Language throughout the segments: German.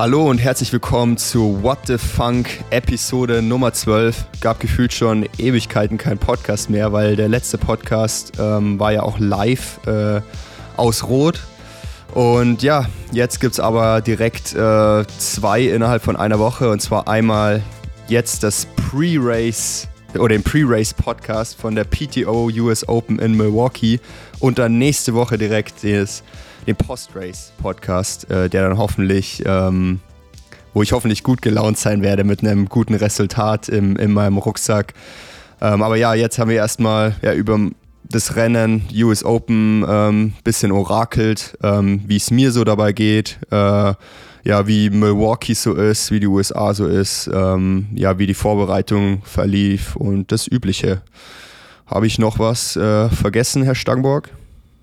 Hallo und herzlich willkommen zu What the Funk Episode Nummer 12. Gab gefühlt schon Ewigkeiten kein Podcast mehr, weil der letzte Podcast ähm, war ja auch live äh, aus Rot. Und ja, jetzt gibt es aber direkt äh, zwei innerhalb von einer Woche. Und zwar einmal jetzt das Pre-Race oder den Pre-Race-Podcast von der PTO US Open in Milwaukee. Und dann nächste Woche direkt das den Post-Race-Podcast, äh, der dann hoffentlich, ähm, wo ich hoffentlich gut gelaunt sein werde mit einem guten Resultat im, in meinem Rucksack. Ähm, aber ja, jetzt haben wir erstmal ja, über das Rennen US Open ähm, bisschen orakelt, ähm, wie es mir so dabei geht, äh, ja, wie Milwaukee so ist, wie die USA so ist, ähm, ja, wie die Vorbereitung verlief und das Übliche. Habe ich noch was äh, vergessen, Herr Stangborg?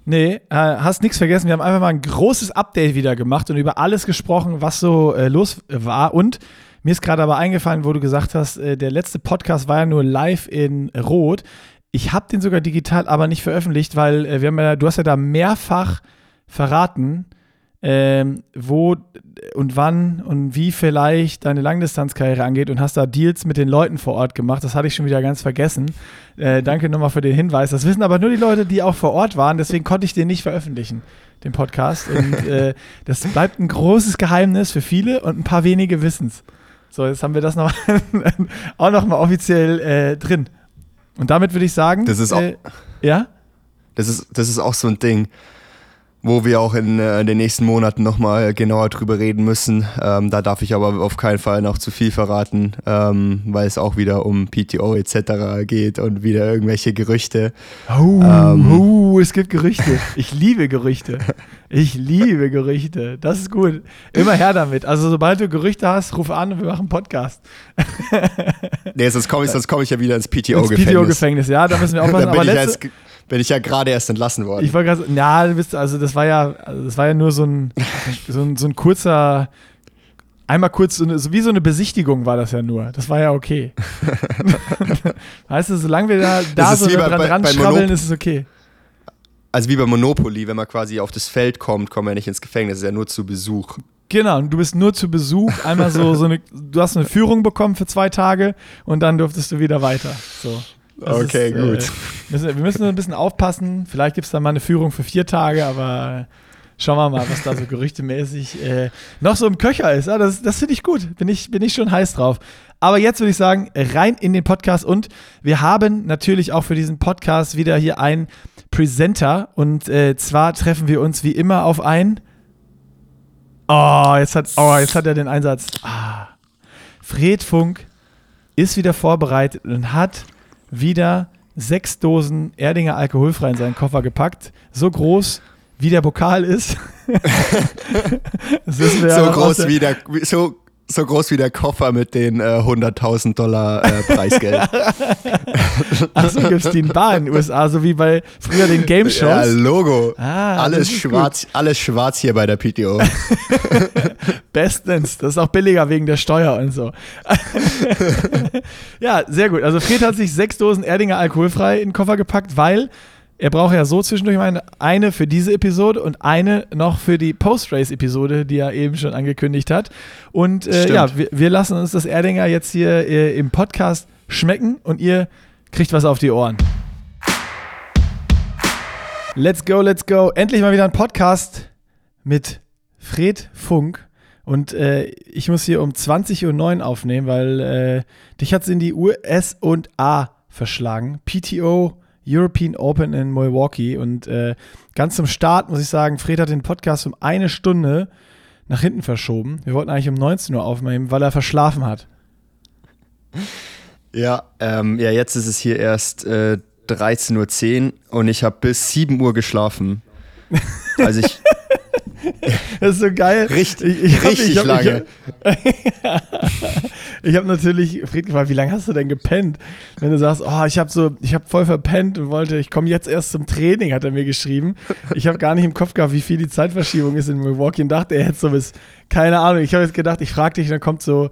Nee, äh, hast nichts vergessen. Wir haben einfach mal ein großes Update wieder gemacht und über alles gesprochen, was so äh, los war. Und mir ist gerade aber eingefallen, wo du gesagt hast, äh, der letzte Podcast war ja nur live in Rot. Ich habe den sogar digital aber nicht veröffentlicht, weil äh, wir haben ja, du hast ja da mehrfach verraten, ähm, wo und wann und wie vielleicht deine Langdistanzkarriere angeht und hast da Deals mit den Leuten vor Ort gemacht. Das hatte ich schon wieder ganz vergessen. Äh, danke nochmal für den Hinweis. Das wissen aber nur die Leute, die auch vor Ort waren. Deswegen konnte ich den nicht veröffentlichen, den Podcast. Und äh, das bleibt ein großes Geheimnis für viele und ein paar wenige wissen es. So, jetzt haben wir das noch auch nochmal offiziell äh, drin. Und damit würde ich sagen, das ist auch, äh, ja? Das ist, das ist auch so ein Ding wo wir auch in, äh, den nächsten Monaten nochmal genauer drüber reden müssen. Ähm, da darf ich aber auf keinen Fall noch zu viel verraten, ähm, weil es auch wieder um PTO etc. geht und wieder irgendwelche Gerüchte. Oh, ähm, oh, es gibt Gerüchte. Ich liebe Gerüchte. Ich liebe Gerüchte. Das ist gut. Immer her damit. Also sobald du Gerüchte hast, ruf an und wir machen einen Podcast. nee, sonst komme ich, komm ich ja wieder ins PTO-Gefängnis. PTO-Gefängnis, ja, da müssen wir aufpassen. aber letzte, bin ich ja gerade erst entlassen worden. Ich wollte gerade ja, also das war ja, also das war ja nur so ein, so ein, so ein kurzer, einmal kurz, so, eine, wie so eine Besichtigung war das ja nur. Das war ja okay. weißt du, solange wir da, da so dran, bei, dran bei schrabbeln, ist es okay. Also wie bei Monopoly, wenn man quasi auf das Feld kommt, kommt man ja nicht ins Gefängnis, das ist ja nur zu Besuch. Genau, und du bist nur zu Besuch, einmal so, so eine, du hast eine Führung bekommen für zwei Tage und dann durftest du wieder weiter. So. Das okay, ist, äh, gut. Äh, müssen, wir müssen ein bisschen aufpassen. Vielleicht gibt es da mal eine Führung für vier Tage, aber schauen wir mal, was da so gerüchtemäßig äh, noch so im Köcher ist. Ah, das das finde ich gut. Bin ich, bin ich schon heiß drauf. Aber jetzt würde ich sagen, rein in den Podcast und wir haben natürlich auch für diesen Podcast wieder hier einen Presenter und äh, zwar treffen wir uns wie immer auf ein. Oh, jetzt hat, oh, jetzt hat er den Einsatz. Ah. Fred Funk ist wieder vorbereitet und hat wieder sechs Dosen Erdinger alkoholfrei in seinen Koffer gepackt. So groß wie der Pokal ist. so groß wie der, so so groß wie der Koffer mit den äh, 100.000 Dollar äh, Preisgeld. Achso, gibt es die in Bar in den USA, so wie bei früher den Game Shows? Ja, Logo. Ah, alles schwarz, alles schwarz hier bei der PTO. Bestens. Das ist auch billiger wegen der Steuer und so. ja, sehr gut. Also Fred hat sich sechs Dosen Erdinger alkoholfrei in den Koffer gepackt, weil er braucht ja so zwischendurch eine, eine für diese Episode und eine noch für die Post-Race-Episode, die er eben schon angekündigt hat. Und äh, ja, wir, wir, lassen uns das Erdinger jetzt hier äh, im Podcast schmecken und ihr kriegt was auf die Ohren. Let's go, let's go. Endlich mal wieder ein Podcast mit Fred Funk. Und äh, ich muss hier um 20.09 Uhr aufnehmen, weil äh, dich hat es in die US und A verschlagen. PTO European Open in Milwaukee. Und äh, ganz zum Start muss ich sagen, Fred hat den Podcast um eine Stunde nach hinten verschoben. Wir wollten eigentlich um 19 Uhr aufnehmen, weil er verschlafen hat. Ja, ähm, ja jetzt ist es hier erst äh, 13.10 Uhr und ich habe bis 7 Uhr geschlafen. Also ich, Das ist so geil. Richtig, ich, ich hab, richtig ich hab, lange. Ich habe hab natürlich Fred gefragt, wie lange hast du denn gepennt? Wenn du sagst, oh, ich habe so, ich habe voll verpennt und wollte, ich komme jetzt erst zum Training, hat er mir geschrieben. Ich habe gar nicht im Kopf gehabt, wie viel die Zeitverschiebung ist in Milwaukee und dachte, er hätte so bis, keine Ahnung. Ich habe jetzt gedacht, ich frage dich, dann kommt so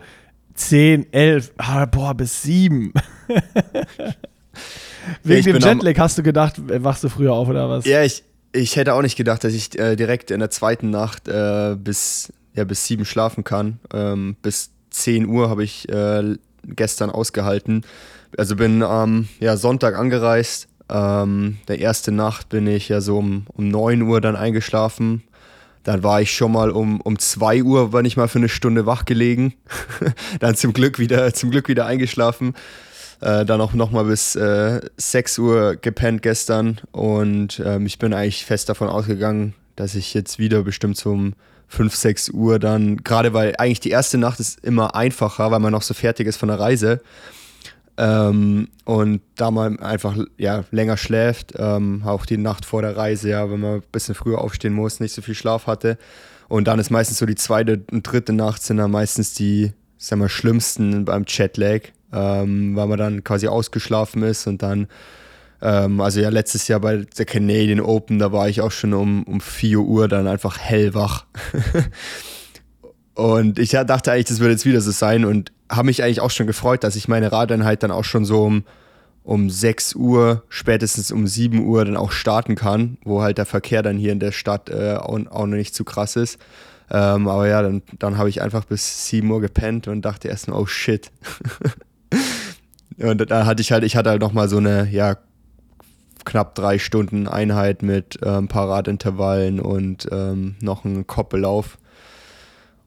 10, 11, ah, boah, bis 7. Wegen dem Jetlag hast du gedacht, wachst du früher auf oder was? Ja, ich, ich hätte auch nicht gedacht, dass ich äh, direkt in der zweiten Nacht äh, bis ja, bis sieben schlafen kann. Ähm, bis 10 Uhr habe ich äh, gestern ausgehalten. Also bin am ähm, ja, Sonntag angereist. Ähm, der erste Nacht bin ich ja so um, um 9 Uhr dann eingeschlafen. Dann war ich schon mal um, um 2 Uhr, war ich mal für eine Stunde wach gelegen. dann zum Glück wieder, zum Glück wieder eingeschlafen. Äh, dann auch nochmal bis äh, 6 Uhr gepennt gestern. Und ähm, ich bin eigentlich fest davon ausgegangen, dass ich jetzt wieder bestimmt zum 5, 6 Uhr dann, gerade weil eigentlich die erste Nacht ist immer einfacher, weil man noch so fertig ist von der Reise. Ähm, und da man einfach ja, länger schläft, ähm, auch die Nacht vor der Reise, ja, wenn man ein bisschen früher aufstehen muss, nicht so viel Schlaf hatte. Und dann ist meistens so die zweite und dritte Nacht sind dann meistens die, sagen wir, schlimmsten beim Jetlag, ähm, weil man dann quasi ausgeschlafen ist und dann ähm, also ja, letztes Jahr bei der Canadian Open, da war ich auch schon um, um 4 Uhr dann einfach hellwach. und ich dachte eigentlich, das würde jetzt wieder so sein und habe mich eigentlich auch schon gefreut, dass ich meine Radeinheit dann auch schon so um, um 6 Uhr, spätestens um 7 Uhr dann auch starten kann, wo halt der Verkehr dann hier in der Stadt äh, auch, auch noch nicht zu krass ist. Ähm, aber ja, dann, dann habe ich einfach bis 7 Uhr gepennt und dachte erst, oh shit. und da hatte ich halt, ich hatte halt nochmal so eine, ja, knapp drei Stunden Einheit mit ähm, Paradintervallen und ähm, noch einen Koppellauf.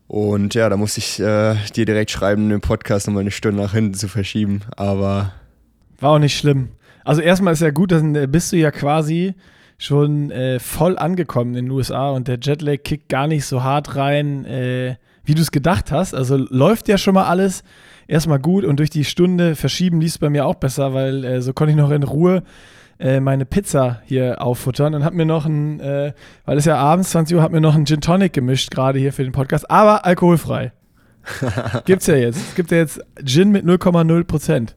Und ja, da musste ich äh, dir direkt schreiben, den Podcast nochmal eine Stunde nach hinten zu verschieben. Aber. War auch nicht schlimm. Also erstmal ist ja gut, dann äh, bist du ja quasi schon äh, voll angekommen in den USA und der Jetlag kickt gar nicht so hart rein, äh, wie du es gedacht hast. Also läuft ja schon mal alles erstmal gut und durch die Stunde verschieben lief es bei mir auch besser, weil äh, so konnte ich noch in Ruhe äh, meine Pizza hier auffuttern und habe mir noch ein, äh, weil es ja abends 20 Uhr, habe mir noch einen Gin Tonic gemischt, gerade hier für den Podcast, aber alkoholfrei. Gibt's ja jetzt. Es gibt ja jetzt Gin mit 0,0 Prozent.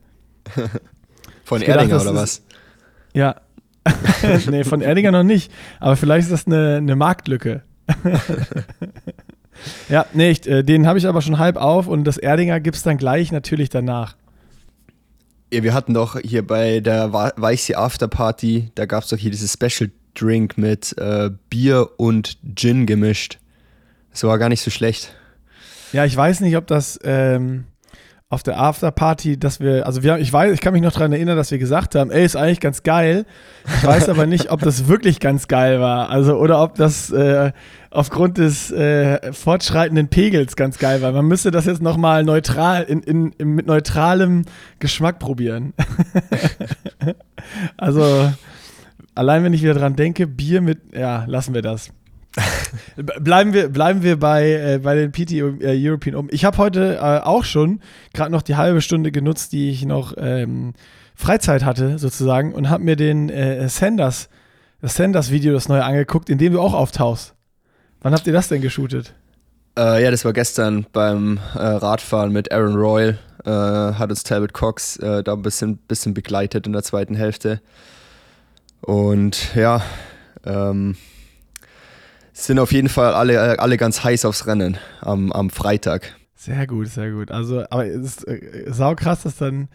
Von Erdinger oder was? Ja. nee, von Erdinger noch nicht. Aber vielleicht ist das eine, eine Marktlücke. Ja, nee, ich, äh, den habe ich aber schon halb auf und das Erdinger gibt es dann gleich natürlich danach. Ja, wir hatten doch hier bei der Weiße Afterparty, da gab es doch hier dieses Special Drink mit äh, Bier und Gin gemischt. Das war gar nicht so schlecht. Ja, ich weiß nicht, ob das ähm, auf der Afterparty, dass wir, also wir, ich weiß, ich kann mich noch daran erinnern, dass wir gesagt haben, ey, ist eigentlich ganz geil. Ich weiß aber nicht, ob das wirklich ganz geil war. Also, oder ob das äh, aufgrund des äh, fortschreitenden Pegels ganz geil war. Man müsste das jetzt nochmal neutral, in, in, in, mit neutralem Geschmack probieren. also, allein wenn ich wieder dran denke, Bier mit, ja, lassen wir das. Bleiben wir, bleiben wir bei, äh, bei den PT äh, European Open. Ich habe heute äh, auch schon gerade noch die halbe Stunde genutzt, die ich noch ähm, Freizeit hatte, sozusagen, und habe mir den äh, Sanders, das Sanders-Video, das neue angeguckt, in dem du auch auftauchst. Wann habt ihr das denn geshootet? Äh, ja, das war gestern beim äh, Radfahren mit Aaron Royal. hat uns Talbot Cox da ein bisschen, bisschen begleitet in der zweiten Hälfte. Und ja, ähm, sind auf jeden Fall alle, alle ganz heiß aufs Rennen am, am Freitag. Sehr gut, sehr gut. Also, aber es ist äh, saukrass, dass dann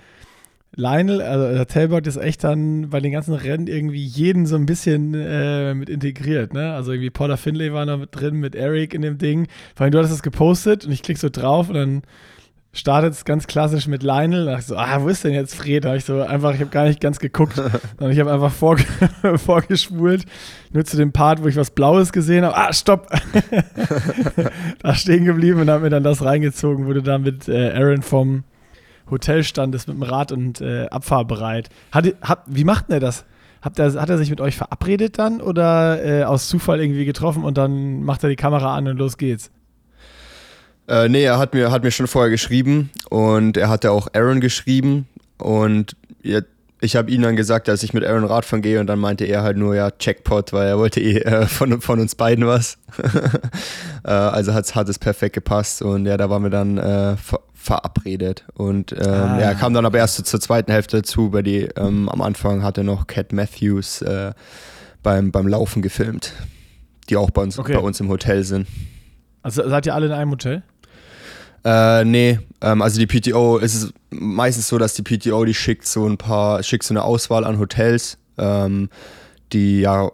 Lionel, also der Talbot ist echt dann bei den ganzen Rennen irgendwie jeden so ein bisschen äh, mit integriert, ne? Also irgendwie Paula Finlay war noch mit drin mit Eric in dem Ding. Vor allem du hattest das gepostet und ich klicke so drauf und dann startet es ganz klassisch mit Lionel. Da dachte ich so, ah, wo ist denn jetzt Fred? Da habe ich so einfach, ich habe gar nicht ganz geguckt, sondern ich habe einfach vorge vorgespult, nur zu dem Part, wo ich was Blaues gesehen habe. Ah, stopp! da stehen geblieben und habe mir dann das reingezogen, wo du da mit äh, Aaron vom Hotel standest mit dem Rad und äh, abfahrbereit. Hat, hat, wie macht denn er das? Hat er, hat er sich mit euch verabredet dann oder äh, aus Zufall irgendwie getroffen und dann macht er die Kamera an und los geht's? Äh, nee, er hat mir, hat mir schon vorher geschrieben und er hatte auch Aaron geschrieben und ich habe ihm dann gesagt, dass ich mit Aaron Radfahren gehe und dann meinte er halt nur, ja, Checkpot, weil er wollte eh äh, von, von uns beiden was. äh, also hat, hat es perfekt gepasst und ja, da waren wir dann äh, ver verabredet und ähm, ah. ja, kam dann aber erst zur zweiten Hälfte dazu, weil die ähm, am Anfang hatte noch Cat Matthews äh, beim, beim Laufen gefilmt, die auch bei uns, okay. bei uns im Hotel sind. Also seid ihr alle in einem Hotel? Äh, nee, ähm, also die PTO ist es meistens so, dass die PTO die schickt so ein paar, schickt so eine Auswahl an Hotels, ähm, die ja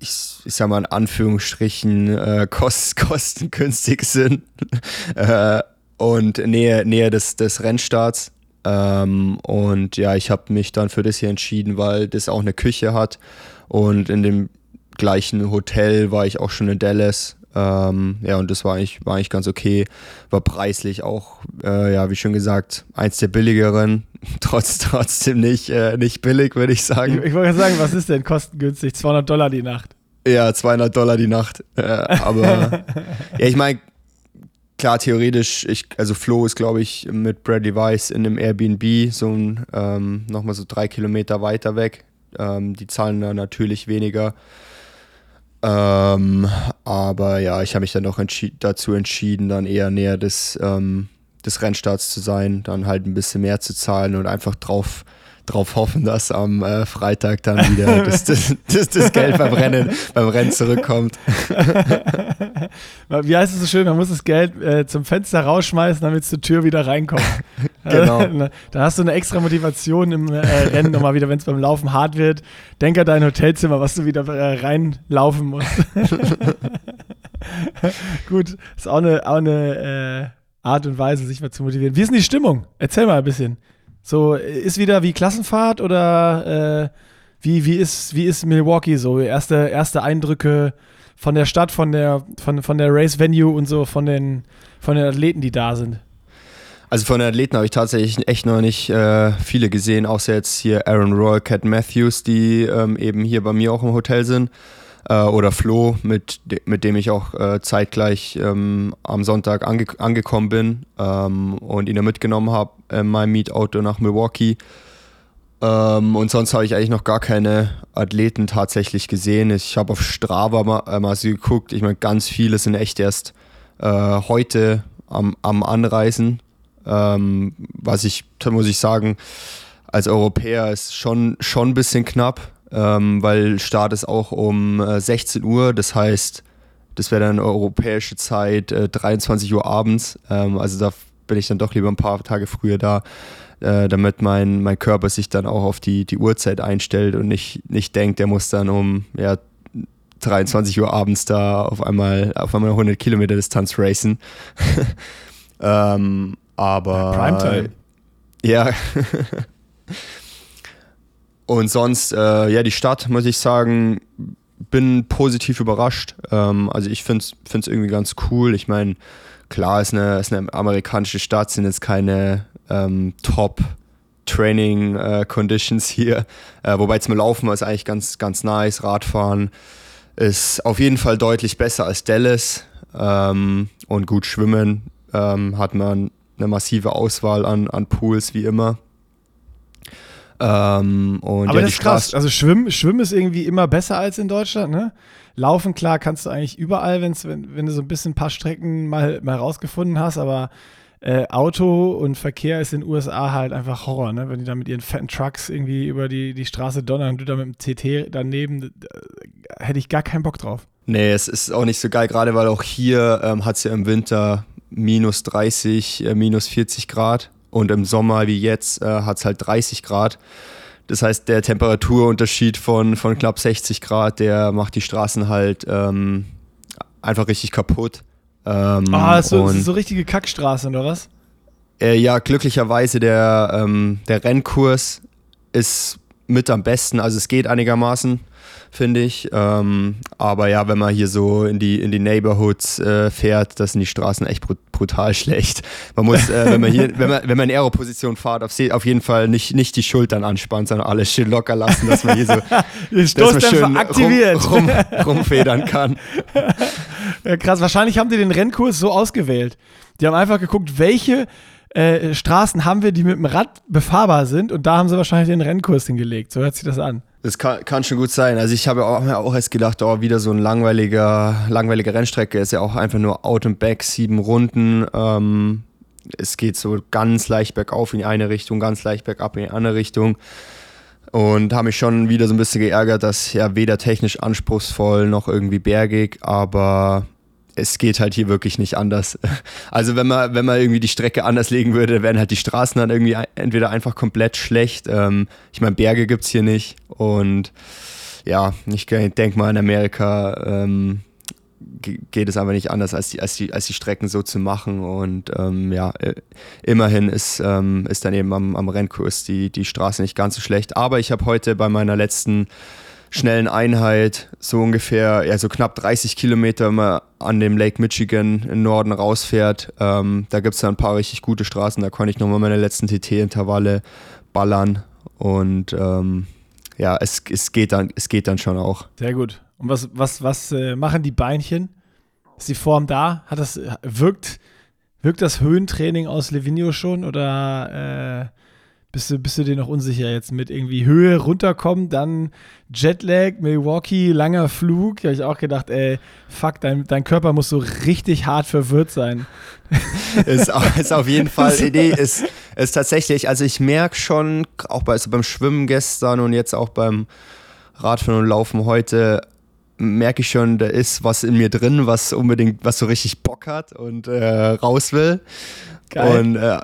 ich, ich sag mal in Anführungsstrichen, äh, kost, kostengünstig sind äh, und Nähe, Nähe des, des Rennstarts. Ähm, und ja, ich habe mich dann für das hier entschieden, weil das auch eine Küche hat. Und in dem gleichen Hotel war ich auch schon in Dallas. Ähm, ja, und das war eigentlich, war eigentlich ganz okay. War preislich auch, äh, ja, wie schon gesagt, eins der billigeren. Trotz, trotzdem nicht, äh, nicht billig, würde ich sagen. Ich, ich wollte sagen, was ist denn kostengünstig? 200 Dollar die Nacht. Ja, 200 Dollar die Nacht. Äh, aber ja, ich meine, klar, theoretisch, ich, also Flo ist, glaube ich, mit Bradley Weiss in einem Airbnb, so ein, ähm, nochmal so drei Kilometer weiter weg. Ähm, die zahlen da natürlich weniger. Ähm, aber ja, ich habe mich dann noch entschi dazu entschieden, dann eher näher des, ähm, des Rennstarts zu sein, dann halt ein bisschen mehr zu zahlen und einfach drauf, drauf hoffen, dass am äh, Freitag dann wieder das, das, das, das, Geld beim Rennen, beim Rennen zurückkommt. Wie heißt es so schön, man muss das Geld äh, zum Fenster rausschmeißen, damit es zur Tür wieder reinkommt. genau. da hast du eine extra Motivation im äh, Rennen nochmal wieder, wenn es beim Laufen hart wird. Denk an dein Hotelzimmer, was du wieder äh, reinlaufen musst. Gut, ist auch eine, auch eine äh, Art und Weise, sich mal zu motivieren. Wie ist denn die Stimmung? Erzähl mal ein bisschen. So, ist wieder wie Klassenfahrt oder äh, wie, wie, ist, wie ist Milwaukee so? Erste, erste Eindrücke von der Stadt, von der, von, von der Race Venue und so, von den, von den Athleten, die da sind? Also von den Athleten habe ich tatsächlich echt noch nicht äh, viele gesehen, außer jetzt hier Aaron Roy, Cat Matthews, die ähm, eben hier bei mir auch im Hotel sind. Äh, oder Flo, mit, de mit dem ich auch äh, zeitgleich ähm, am Sonntag ange angekommen bin ähm, und ihn da mitgenommen habe in meinem Mietauto nach Milwaukee. Ähm, und sonst habe ich eigentlich noch gar keine Athleten tatsächlich gesehen. Ich habe auf Strava mal, äh, mal so geguckt. Ich meine, ganz viele sind echt erst äh, heute am, am Anreisen ähm, was ich, muss ich sagen, als Europäer ist schon, schon ein bisschen knapp, ähm, weil Start ist auch um äh, 16 Uhr, das heißt, das wäre dann europäische Zeit, äh, 23 Uhr abends. Ähm, also da bin ich dann doch lieber ein paar Tage früher da, äh, damit mein, mein Körper sich dann auch auf die, die Uhrzeit einstellt und nicht, nicht denkt, der muss dann um ja, 23 Uhr abends da auf einmal auf einmal 100 Kilometer Distanz racen. ähm, aber. Primetime. Ja. Und sonst, äh, ja, die Stadt, muss ich sagen, bin positiv überrascht. Ähm, also ich finde es irgendwie ganz cool. Ich meine, klar, es ist eine, ist eine amerikanische Stadt, sind jetzt keine ähm, Top Training äh, Conditions hier. Äh, wobei zum Laufen ist eigentlich ganz, ganz nice. Radfahren ist auf jeden Fall deutlich besser als Dallas. Ähm, und gut schwimmen ähm, hat man eine massive Auswahl an, an Pools, wie immer. Ähm, und Aber ja, das ist krass. Also Schwimmen, Schwimmen ist irgendwie immer besser als in Deutschland, ne? Laufen, klar, kannst du eigentlich überall, wenn's, wenn, wenn du so ein bisschen ein paar Strecken mal, mal rausgefunden hast, aber äh, Auto und Verkehr ist in den USA halt einfach Horror, ne? Wenn die da mit ihren fetten Trucks irgendwie über die, die Straße donnern und du da mit dem TT daneben, hätte ich gar keinen Bock drauf. Nee, es ist auch nicht so geil, gerade weil auch hier ähm, hat es ja im Winter minus 30, äh, minus 40 Grad und im Sommer wie jetzt äh, hat es halt 30 Grad. Das heißt, der Temperaturunterschied von, von knapp 60 Grad, der macht die Straßen halt ähm, einfach richtig kaputt. Ähm, ah, so, so richtige Kackstraßen oder was? Äh, ja, glücklicherweise der, ähm, der Rennkurs ist mit am besten, also es geht einigermaßen finde ich. Ähm, aber ja, wenn man hier so in die, in die Neighborhoods äh, fährt, das sind die Straßen echt brutal schlecht. Man muss, äh, wenn man hier, wenn man, wenn man in Aero-Position fährt, auf, auf jeden Fall nicht, nicht die Schultern anspannen, sondern alles schön locker lassen, dass man hier so dass man schön aktiviert. Rum, rum, rumfedern kann. Ja, krass, wahrscheinlich haben die den Rennkurs so ausgewählt. Die haben einfach geguckt, welche äh, Straßen haben wir, die mit dem Rad befahrbar sind und da haben sie wahrscheinlich den Rennkurs hingelegt. So hört sich das an. Das kann, kann, schon gut sein. Also ich habe mir auch erst gedacht, oh, wieder so ein langweiliger, langweilige Rennstrecke. Ist ja auch einfach nur Out and Back, sieben Runden. Ähm, es geht so ganz leicht bergauf in die eine Richtung, ganz leicht bergab in die andere Richtung. Und habe mich schon wieder so ein bisschen geärgert, dass ja weder technisch anspruchsvoll noch irgendwie bergig, aber es geht halt hier wirklich nicht anders. Also wenn man, wenn man irgendwie die Strecke anders legen würde, wären halt die Straßen dann irgendwie entweder einfach komplett schlecht. Ähm, ich meine, Berge gibt es hier nicht. Und ja, ich denke mal in Amerika ähm, geht es aber nicht anders, als die, als die, als die Strecken so zu machen. Und ähm, ja, äh, immerhin ist, ähm, ist dann eben am, am Rennkurs die, die Straße nicht ganz so schlecht. Aber ich habe heute bei meiner letzten schnellen Einheit so ungefähr, ja, so knapp 30 Kilometer immer an dem Lake Michigan im Norden rausfährt. Ähm, da gibt es dann ein paar richtig gute Straßen, da konnte ich nochmal meine letzten TT-Intervalle ballern und ähm, ja, es, es, geht dann, es geht dann schon auch. Sehr gut. Und was, was, was äh, machen die Beinchen? Ist die Form da? Hat das, wirkt, wirkt das Höhentraining aus Levinio schon oder äh, bist du, bist du dir noch unsicher jetzt mit irgendwie Höhe runterkommen, dann Jetlag, Milwaukee, langer Flug? Da habe ich auch gedacht, ey, fuck, dein, dein Körper muss so richtig hart verwirrt sein. ist, ist auf jeden Fall, nee, ist, ist tatsächlich, also ich merke schon, auch bei, also beim Schwimmen gestern und jetzt auch beim Radfahren und Laufen heute, merke ich schon, da ist was in mir drin, was unbedingt, was so richtig Bock hat und äh, raus will. Geil. Und äh,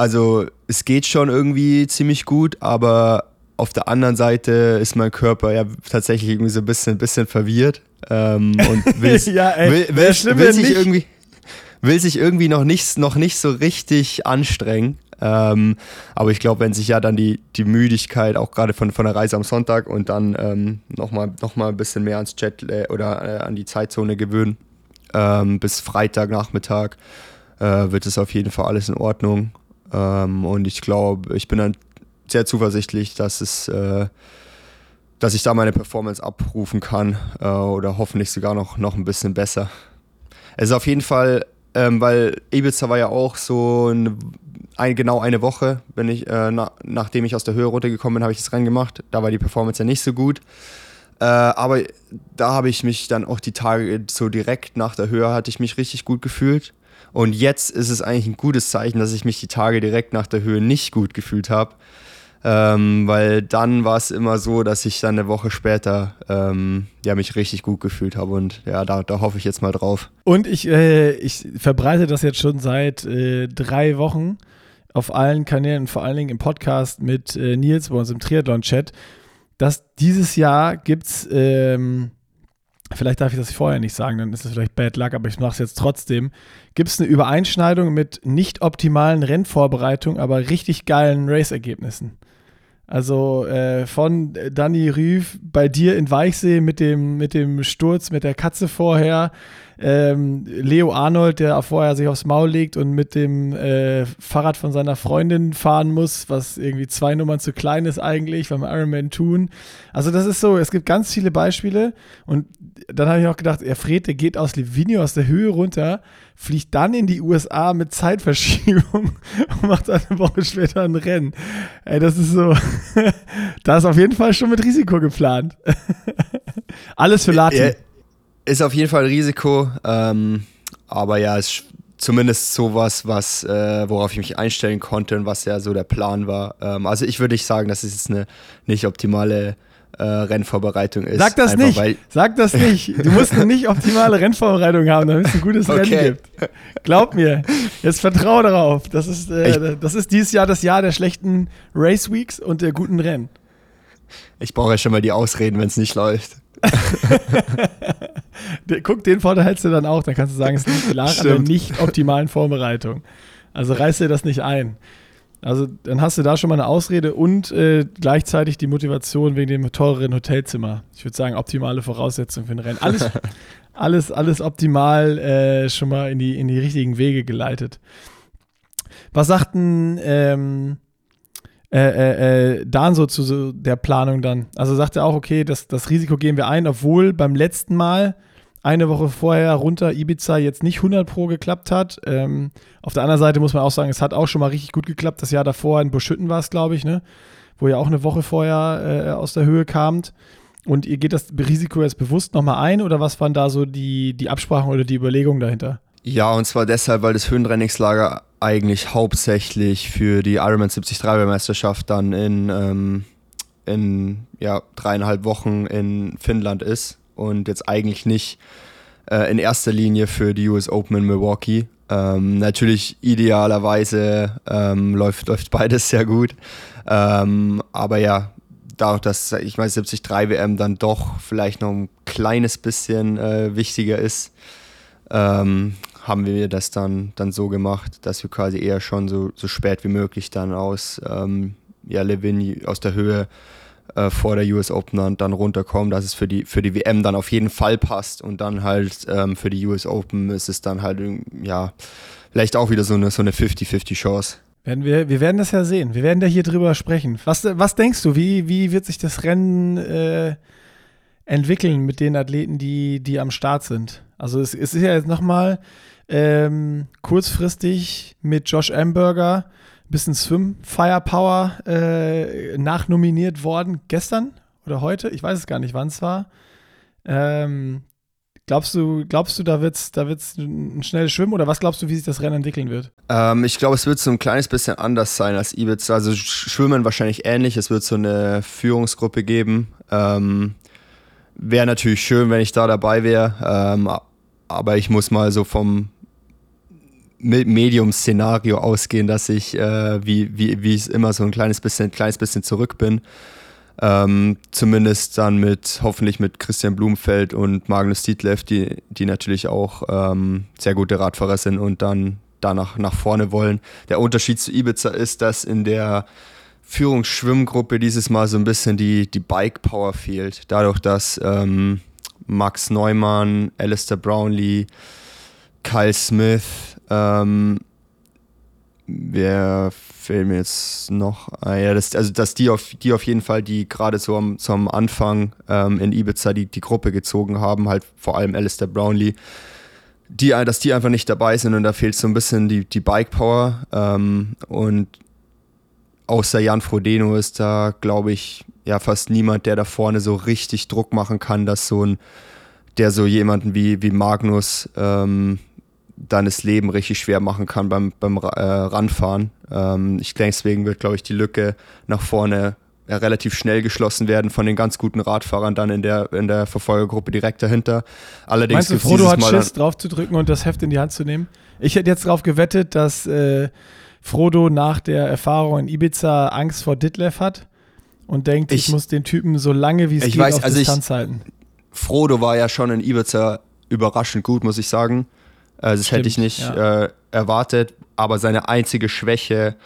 also es geht schon irgendwie ziemlich gut, aber auf der anderen Seite ist mein Körper ja tatsächlich irgendwie so ein bisschen, ein bisschen verwirrt ähm, und will, ja, ey, will, will, will, sich irgendwie will sich irgendwie noch nicht, noch nicht so richtig anstrengen. Ähm, aber ich glaube, wenn sich ja dann die, die Müdigkeit auch gerade von, von der Reise am Sonntag und dann ähm, nochmal noch mal ein bisschen mehr ans Jet oder äh, an die Zeitzone gewöhnen, ähm, bis Freitagnachmittag äh, wird es auf jeden Fall alles in Ordnung. Ähm, und ich glaube, ich bin dann sehr zuversichtlich, dass es, äh, dass ich da meine Performance abrufen kann äh, oder hoffentlich sogar noch, noch ein bisschen besser. Es ist auf jeden Fall, ähm, weil Ibiza war ja auch so ein, ein, genau eine Woche, wenn ich, äh, na, nachdem ich aus der Höhe runtergekommen bin, habe ich das Rennen gemacht. Da war die Performance ja nicht so gut. Äh, aber da habe ich mich dann auch die Tage so direkt nach der Höhe hatte ich mich richtig gut gefühlt. Und jetzt ist es eigentlich ein gutes Zeichen, dass ich mich die Tage direkt nach der Höhe nicht gut gefühlt habe. Ähm, weil dann war es immer so, dass ich dann eine Woche später ähm, ja, mich richtig gut gefühlt habe und ja, da, da hoffe ich jetzt mal drauf. Und ich, äh, ich verbreite das jetzt schon seit äh, drei Wochen auf allen Kanälen, vor allen Dingen im Podcast mit äh, Nils bei uns im Triathlon-Chat, dass dieses Jahr gibt es ähm, vielleicht darf ich das vorher nicht sagen, dann ist es vielleicht Bad Luck, aber ich mache es jetzt trotzdem. Gibt es eine Übereinschneidung mit nicht optimalen Rennvorbereitungen, aber richtig geilen Race-Ergebnissen? Also äh, von Danny Rüff bei dir in Weichsee mit dem, mit dem Sturz mit der Katze vorher, ähm, Leo Arnold, der vorher sich aufs Maul legt und mit dem äh, Fahrrad von seiner Freundin fahren muss, was irgendwie zwei Nummern zu klein ist eigentlich beim Ironman tun. Also das ist so, es gibt ganz viele Beispiele und dann habe ich auch gedacht, er Fred, der geht aus Livigno aus der Höhe runter, fliegt dann in die USA mit Zeitverschiebung und macht eine Woche später ein Rennen. Ey, das ist so, da ist auf jeden Fall schon mit Risiko geplant. Alles für Lati. Ist auf jeden Fall ein Risiko, ähm, aber ja, ist zumindest sowas, was, äh, worauf ich mich einstellen konnte und was ja so der Plan war. Ähm, also ich würde nicht sagen, dass es jetzt eine nicht optimale äh, Rennvorbereitung ist. Sag das nicht. Sag das nicht. Du musst eine nicht optimale Rennvorbereitung haben, damit es ein gutes okay. Rennen gibt. Glaub mir. Jetzt vertraue darauf. Das ist, äh, das ist dieses Jahr das Jahr der schlechten Race Weeks und der guten Rennen. Ich brauche ja schon mal die Ausreden, wenn es nicht läuft. Guck, den Vorteil hältst du dann auch. Dann kannst du sagen, es liegt an der nicht optimalen Vorbereitung. Also reiß dir das nicht ein. Also dann hast du da schon mal eine Ausrede und äh, gleichzeitig die Motivation wegen dem teureren Hotelzimmer. Ich würde sagen, optimale Voraussetzungen für ein Rennen. Alles, alles, alles optimal äh, schon mal in die, in die richtigen Wege geleitet. Was sagten ähm, äh, äh, äh, Dan so zu so der Planung dann? Also sagt er auch, okay, das, das Risiko gehen wir ein, obwohl beim letzten Mal eine Woche vorher runter Ibiza jetzt nicht 100 Pro geklappt hat. Ähm, auf der anderen Seite muss man auch sagen, es hat auch schon mal richtig gut geklappt. Das Jahr davor in Buschütten war es, glaube ich, ne? wo ihr auch eine Woche vorher äh, aus der Höhe kamt. Und ihr geht das Risiko jetzt bewusst nochmal ein oder was waren da so die, die Absprachen oder die Überlegungen dahinter? Ja, und zwar deshalb, weil das Höhentrainingslager eigentlich hauptsächlich für die Ironman 73 Weltmeisterschaft dann in, ähm, in ja, dreieinhalb Wochen in Finnland ist und jetzt eigentlich nicht äh, in erster Linie für die US Open in Milwaukee. Ähm, natürlich idealerweise ähm, läuft, läuft beides sehr gut. Ähm, aber ja, dadurch, dass ich meine 73 WM dann doch vielleicht noch ein kleines bisschen äh, wichtiger ist, ähm, haben wir das dann, dann so gemacht, dass wir quasi eher schon so, so spät wie möglich dann aus ähm, ja, Levin aus der Höhe äh, vor der US Open dann, dann runterkommen, dass es für die, für die WM dann auf jeden Fall passt und dann halt ähm, für die US Open ist es dann halt, ja, vielleicht auch wieder so eine so eine 50-50 Chance. Werden wir, wir werden das ja sehen. Wir werden da hier drüber sprechen. Was, was denkst du, wie, wie wird sich das Rennen äh, entwickeln mit den Athleten, die, die am Start sind? Also es, es ist ja jetzt nochmal ähm, kurzfristig mit Josh Amberger bisschen Swim-Firepower äh, nachnominiert worden. Gestern oder heute? Ich weiß es gar nicht, wann es war. Ähm, Glaubst du, glaubst du, da wird es da wird's ein schnelles Schwimmen oder was glaubst du, wie sich das Rennen entwickeln wird? Ähm, ich glaube, es wird so ein kleines bisschen anders sein als Ibiza. Also Schwimmen wahrscheinlich ähnlich. Es wird so eine Führungsgruppe geben. Ähm, wäre natürlich schön, wenn ich da dabei wäre. Ähm, aber ich muss mal so vom Medium-Szenario ausgehen, dass ich, äh, wie, wie, wie es immer, so ein kleines bisschen, kleines bisschen zurück bin. Ähm, zumindest dann mit, hoffentlich mit Christian Blumfeld und Magnus Dietleff, die, die natürlich auch ähm, sehr gute Radfahrer sind und dann danach nach vorne wollen. Der Unterschied zu Ibiza ist, dass in der Führungsschwimmgruppe dieses Mal so ein bisschen die, die Bike Power fehlt. Dadurch, dass ähm, Max Neumann, Alistair Brownlee, Kyle Smith, ähm, wer fällt mir jetzt noch ah, ja, das, also dass die auf, die auf jeden Fall, die gerade so am, am Anfang ähm, in Ibiza die, die Gruppe gezogen haben, halt vor allem Alistair Brownlee, die, dass die einfach nicht dabei sind und da fehlt so ein bisschen die, die Bike Power ähm, und außer Jan Frodeno ist da, glaube ich, ja fast niemand, der da vorne so richtig Druck machen kann, dass so ein, der so jemanden wie, wie Magnus ähm, das Leben richtig schwer machen kann beim, beim äh, Ranfahren. Ähm, ich denke, deswegen wird, glaube ich, die Lücke nach vorne ja, relativ schnell geschlossen werden von den ganz guten Radfahrern dann in der, in der Verfolgergruppe direkt dahinter. Allerdings Meinst du, Frodo hat Schiss, drauf zu drücken und das Heft in die Hand zu nehmen? Ich hätte jetzt darauf gewettet, dass äh, Frodo nach der Erfahrung in Ibiza Angst vor Ditlev hat und denkt, ich, ich muss den Typen so lange wie es geht weiß, auf also Distanz ich, halten. Frodo war ja schon in Ibiza überraschend gut, muss ich sagen. Äh, das Stimmt, hätte ich nicht ja. äh, erwartet, aber seine einzige Schwäche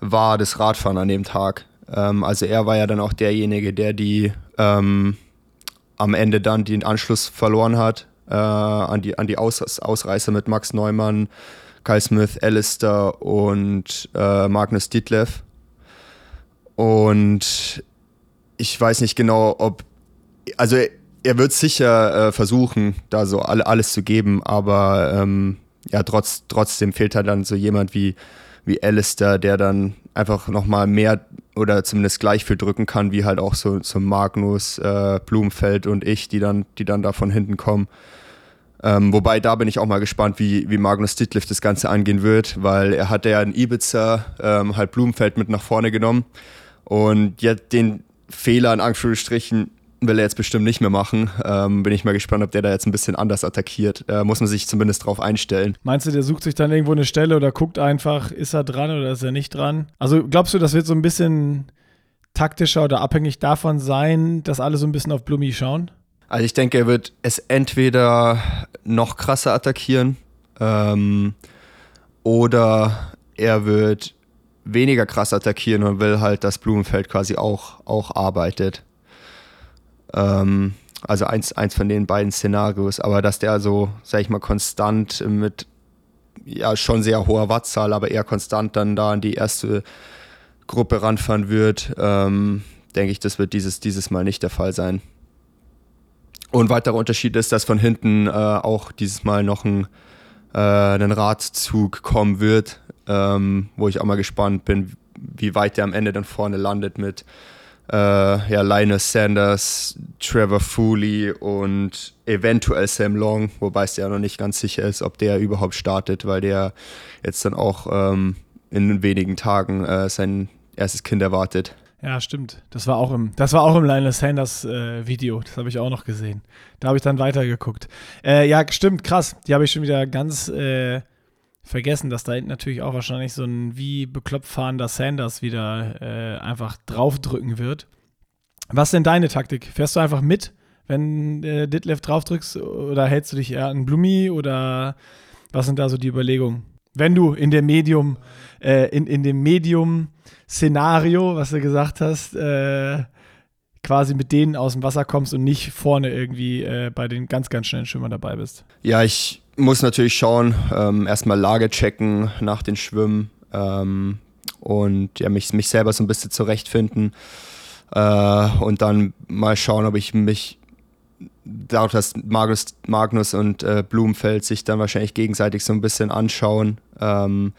war das Radfahren an dem Tag. Ähm, also er war ja dann auch derjenige, der die ähm, am Ende dann den Anschluss verloren hat äh, an die, an die Aus Ausreißer mit Max Neumann, Kyle Smith, Alistair und äh, Magnus Ditlev. Und ich weiß nicht genau, ob, also er wird sicher äh, versuchen, da so alle, alles zu geben, aber ähm, ja, trotz, trotzdem fehlt halt dann so jemand wie, wie Alistair, der dann einfach nochmal mehr oder zumindest gleich viel drücken kann, wie halt auch so, so Magnus, äh, Blumenfeld und ich, die dann, die dann da von hinten kommen. Ähm, wobei da bin ich auch mal gespannt, wie, wie Magnus Ditliff das Ganze angehen wird, weil er hat ja in Ibiza ähm, halt Blumenfeld mit nach vorne genommen und jetzt den Fehler in Anführungsstrichen will er jetzt bestimmt nicht mehr machen. Ähm, bin ich mal gespannt, ob der da jetzt ein bisschen anders attackiert. Äh, muss man sich zumindest drauf einstellen. Meinst du, der sucht sich dann irgendwo eine Stelle oder guckt einfach, ist er dran oder ist er nicht dran? Also glaubst du, das wird so ein bisschen taktischer oder abhängig davon sein, dass alle so ein bisschen auf Blumi schauen? Also ich denke, er wird es entweder noch krasser attackieren ähm, oder er wird weniger krass attackieren und will halt, dass Blumenfeld quasi auch, auch arbeitet. Ähm, also eins, eins von den beiden Szenarios, aber dass der so, sag ich mal, konstant mit ja schon sehr hoher Wattzahl, aber eher konstant dann da an die erste Gruppe ranfahren wird, ähm, denke ich, das wird dieses, dieses Mal nicht der Fall sein. Und weiterer Unterschied ist, dass von hinten äh, auch dieses Mal noch ein, äh, ein Radzug kommen wird, ähm, wo ich auch mal gespannt bin, wie weit der am Ende dann vorne landet mit äh, ja, Linus Sanders, Trevor Fooley und eventuell Sam Long, wobei es ja noch nicht ganz sicher ist, ob der überhaupt startet, weil der jetzt dann auch ähm, in wenigen Tagen äh, sein erstes Kind erwartet. Ja, stimmt. Das war auch im, das war auch im Linus Sanders äh, Video. Das habe ich auch noch gesehen. Da habe ich dann weitergeguckt. Äh, ja, stimmt, krass. Die habe ich schon wieder ganz äh, vergessen, dass da hinten natürlich auch wahrscheinlich so ein wie bekloppt fahrender Sanders wieder äh, einfach draufdrücken wird. Was ist denn deine Taktik? Fährst du einfach mit, wenn äh, Ditlev draufdrückst oder hältst du dich eher an Blumi oder was sind da so die Überlegungen? Wenn du in der Medium, äh, in, in dem Medium-Szenario, was du gesagt hast, äh, quasi mit denen aus dem Wasser kommst und nicht vorne irgendwie äh, bei den ganz, ganz schnellen Schwimmern dabei bist. Ja, ich muss natürlich schauen, ähm, erstmal Lage checken nach den Schwimmen ähm, und ja, mich, mich selber so ein bisschen zurechtfinden äh, und dann mal schauen, ob ich mich dadurch, dass Magnus, Magnus und äh, Blumenfeld sich dann wahrscheinlich gegenseitig so ein bisschen anschauen, ähm,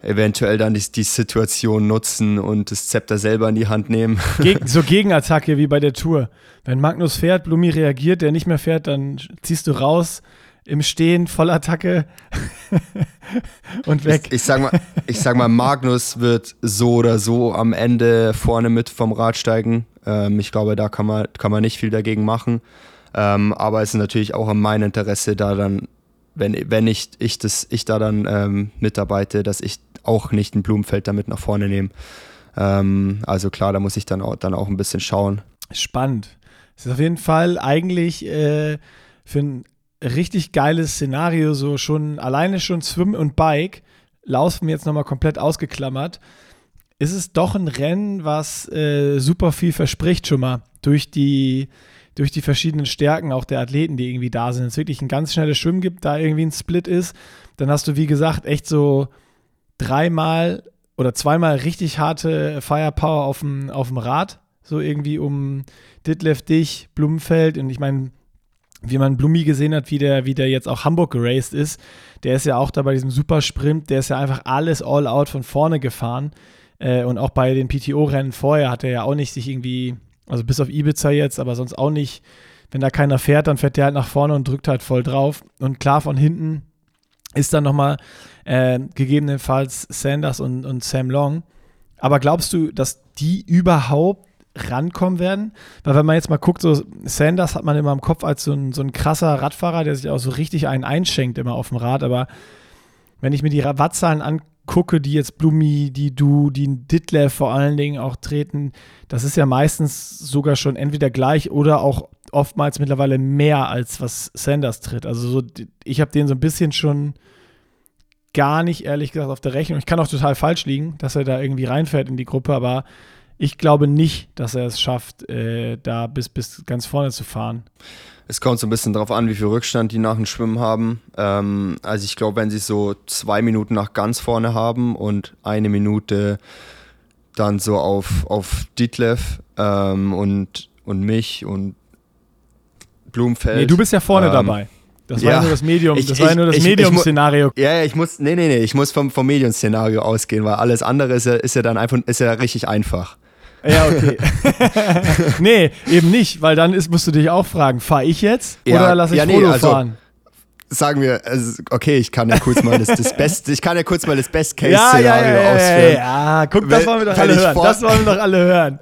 eventuell dann die, die Situation nutzen und das Zepter selber in die Hand nehmen. Geg so Gegenattacke wie bei der Tour. Wenn Magnus fährt, Blumi reagiert, der nicht mehr fährt, dann ziehst du raus im Stehen, Vollattacke und weg. Ich, ich, sag mal, ich sag mal, Magnus wird so oder so am Ende vorne mit vom Rad steigen. Ähm, ich glaube, da kann man, kann man nicht viel dagegen machen. Ähm, aber es ist natürlich auch in meinem Interesse, da dann, wenn, wenn ich, ich, das, ich da dann ähm, mitarbeite, dass ich auch nicht ein Blumenfeld damit nach vorne nehme. Ähm, also klar, da muss ich dann auch, dann auch ein bisschen schauen. Spannend. Es ist auf jeden Fall eigentlich äh, für ein richtig geiles Szenario, so schon alleine schon Swim und Bike, Laufen jetzt nochmal komplett ausgeklammert, ist es doch ein Rennen, was äh, super viel verspricht schon mal durch die, durch die verschiedenen Stärken auch der Athleten, die irgendwie da sind. Es wirklich ein ganz schnelles Schwimmen gibt, da irgendwie ein Split ist, dann hast du, wie gesagt, echt so dreimal oder zweimal richtig harte Firepower auf dem, auf dem Rad. So irgendwie um Ditlev Dich, Blumenfeld. Und ich meine, wie man Blumi gesehen hat, wie der, wie der jetzt auch Hamburg geraced ist, der ist ja auch da bei diesem Supersprint, der ist ja einfach alles all out von vorne gefahren. Äh, und auch bei den PTO-Rennen vorher hat er ja auch nicht sich irgendwie, also bis auf Ibiza jetzt, aber sonst auch nicht, wenn da keiner fährt, dann fährt der halt nach vorne und drückt halt voll drauf. Und klar, von hinten ist dann nochmal äh, gegebenenfalls Sanders und, und Sam Long. Aber glaubst du, dass die überhaupt rankommen werden. Weil wenn man jetzt mal guckt, so Sanders hat man immer im Kopf als so ein, so ein krasser Radfahrer, der sich auch so richtig einen einschenkt immer auf dem Rad. Aber wenn ich mir die Wattzahlen angucke, die jetzt Blumi, die Du, die Ditlev vor allen Dingen auch treten, das ist ja meistens sogar schon entweder gleich oder auch oftmals mittlerweile mehr als was Sanders tritt. Also so, ich habe den so ein bisschen schon gar nicht, ehrlich gesagt, auf der Rechnung. Ich kann auch total falsch liegen, dass er da irgendwie reinfährt in die Gruppe, aber ich glaube nicht, dass er es schafft, äh, da bis, bis ganz vorne zu fahren. Es kommt so ein bisschen darauf an, wie viel Rückstand die nach dem Schwimmen haben. Ähm, also ich glaube, wenn sie so zwei Minuten nach ganz vorne haben und eine Minute dann so auf, auf Ditlev ähm, und, und mich und Blumenfeld. Nee, du bist ja vorne ähm, dabei. Das war ja nur das Medium, ich, das war ich, nur das Medium-Szenario. Ja, ja, ich muss, nee, nee, nee, ich muss vom, vom Medium-Szenario ausgehen, weil alles andere ist ja, ist ja dann einfach, ist ja richtig einfach. Ja, okay. nee, eben nicht, weil dann ist, musst du dich auch fragen, fahre ich jetzt ja, oder lasse ich ja, nee, Frodo also, fahren? Sagen wir, also, okay, ich kann ja kurz mal das, das Best, ich kann ja kurz mal das Best-Case-Szenario ja, ja, ja, ausführen. Ja, guck, das wollen wir doch alle hören. Das wollen wir doch alle hören.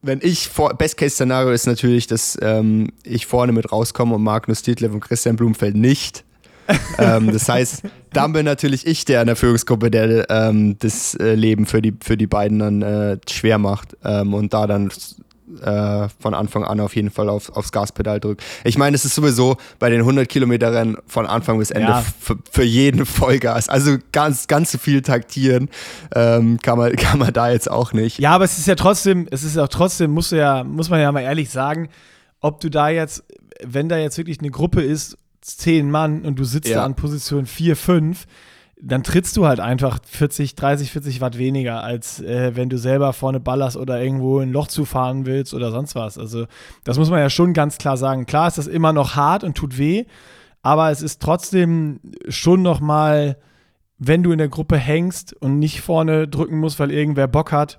Wenn ich vor, Best-Case-Szenario ist natürlich, dass ähm, ich vorne mit rauskomme und Magnus Dietlev und Christian Blumfeld nicht ähm, das heißt, dann bin natürlich ich der in der Führungsgruppe, der ähm, das äh, Leben für die, für die beiden dann äh, schwer macht ähm, und da dann äh, von Anfang an auf jeden Fall auf, aufs Gaspedal drückt. Ich meine, es ist sowieso bei den 100 Kilometer Rennen von Anfang bis Ende ja. für jeden Vollgas. Also ganz, ganz viel taktieren ähm, kann, man, kann man da jetzt auch nicht. Ja, aber es ist ja trotzdem, es ist auch trotzdem, muss, ja, muss man ja mal ehrlich sagen, ob du da jetzt, wenn da jetzt wirklich eine Gruppe ist zehn Mann und du sitzt ja. da an Position 4, 5, dann trittst du halt einfach 40, 30, 40 Watt weniger, als äh, wenn du selber vorne ballerst oder irgendwo ein Loch zufahren willst oder sonst was. Also, das muss man ja schon ganz klar sagen. Klar ist das immer noch hart und tut weh, aber es ist trotzdem schon noch mal, wenn du in der Gruppe hängst und nicht vorne drücken musst, weil irgendwer Bock hat,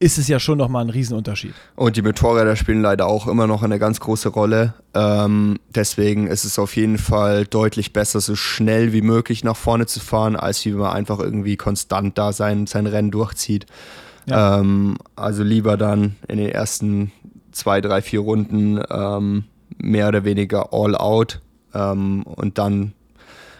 ist es ja schon nochmal ein Riesenunterschied. Und die Motorräder spielen leider auch immer noch eine ganz große Rolle. Ähm, deswegen ist es auf jeden Fall deutlich besser, so schnell wie möglich nach vorne zu fahren, als wie man einfach irgendwie konstant da sein, sein Rennen durchzieht. Ja. Ähm, also lieber dann in den ersten zwei, drei, vier Runden ähm, mehr oder weniger all out. Ähm, und dann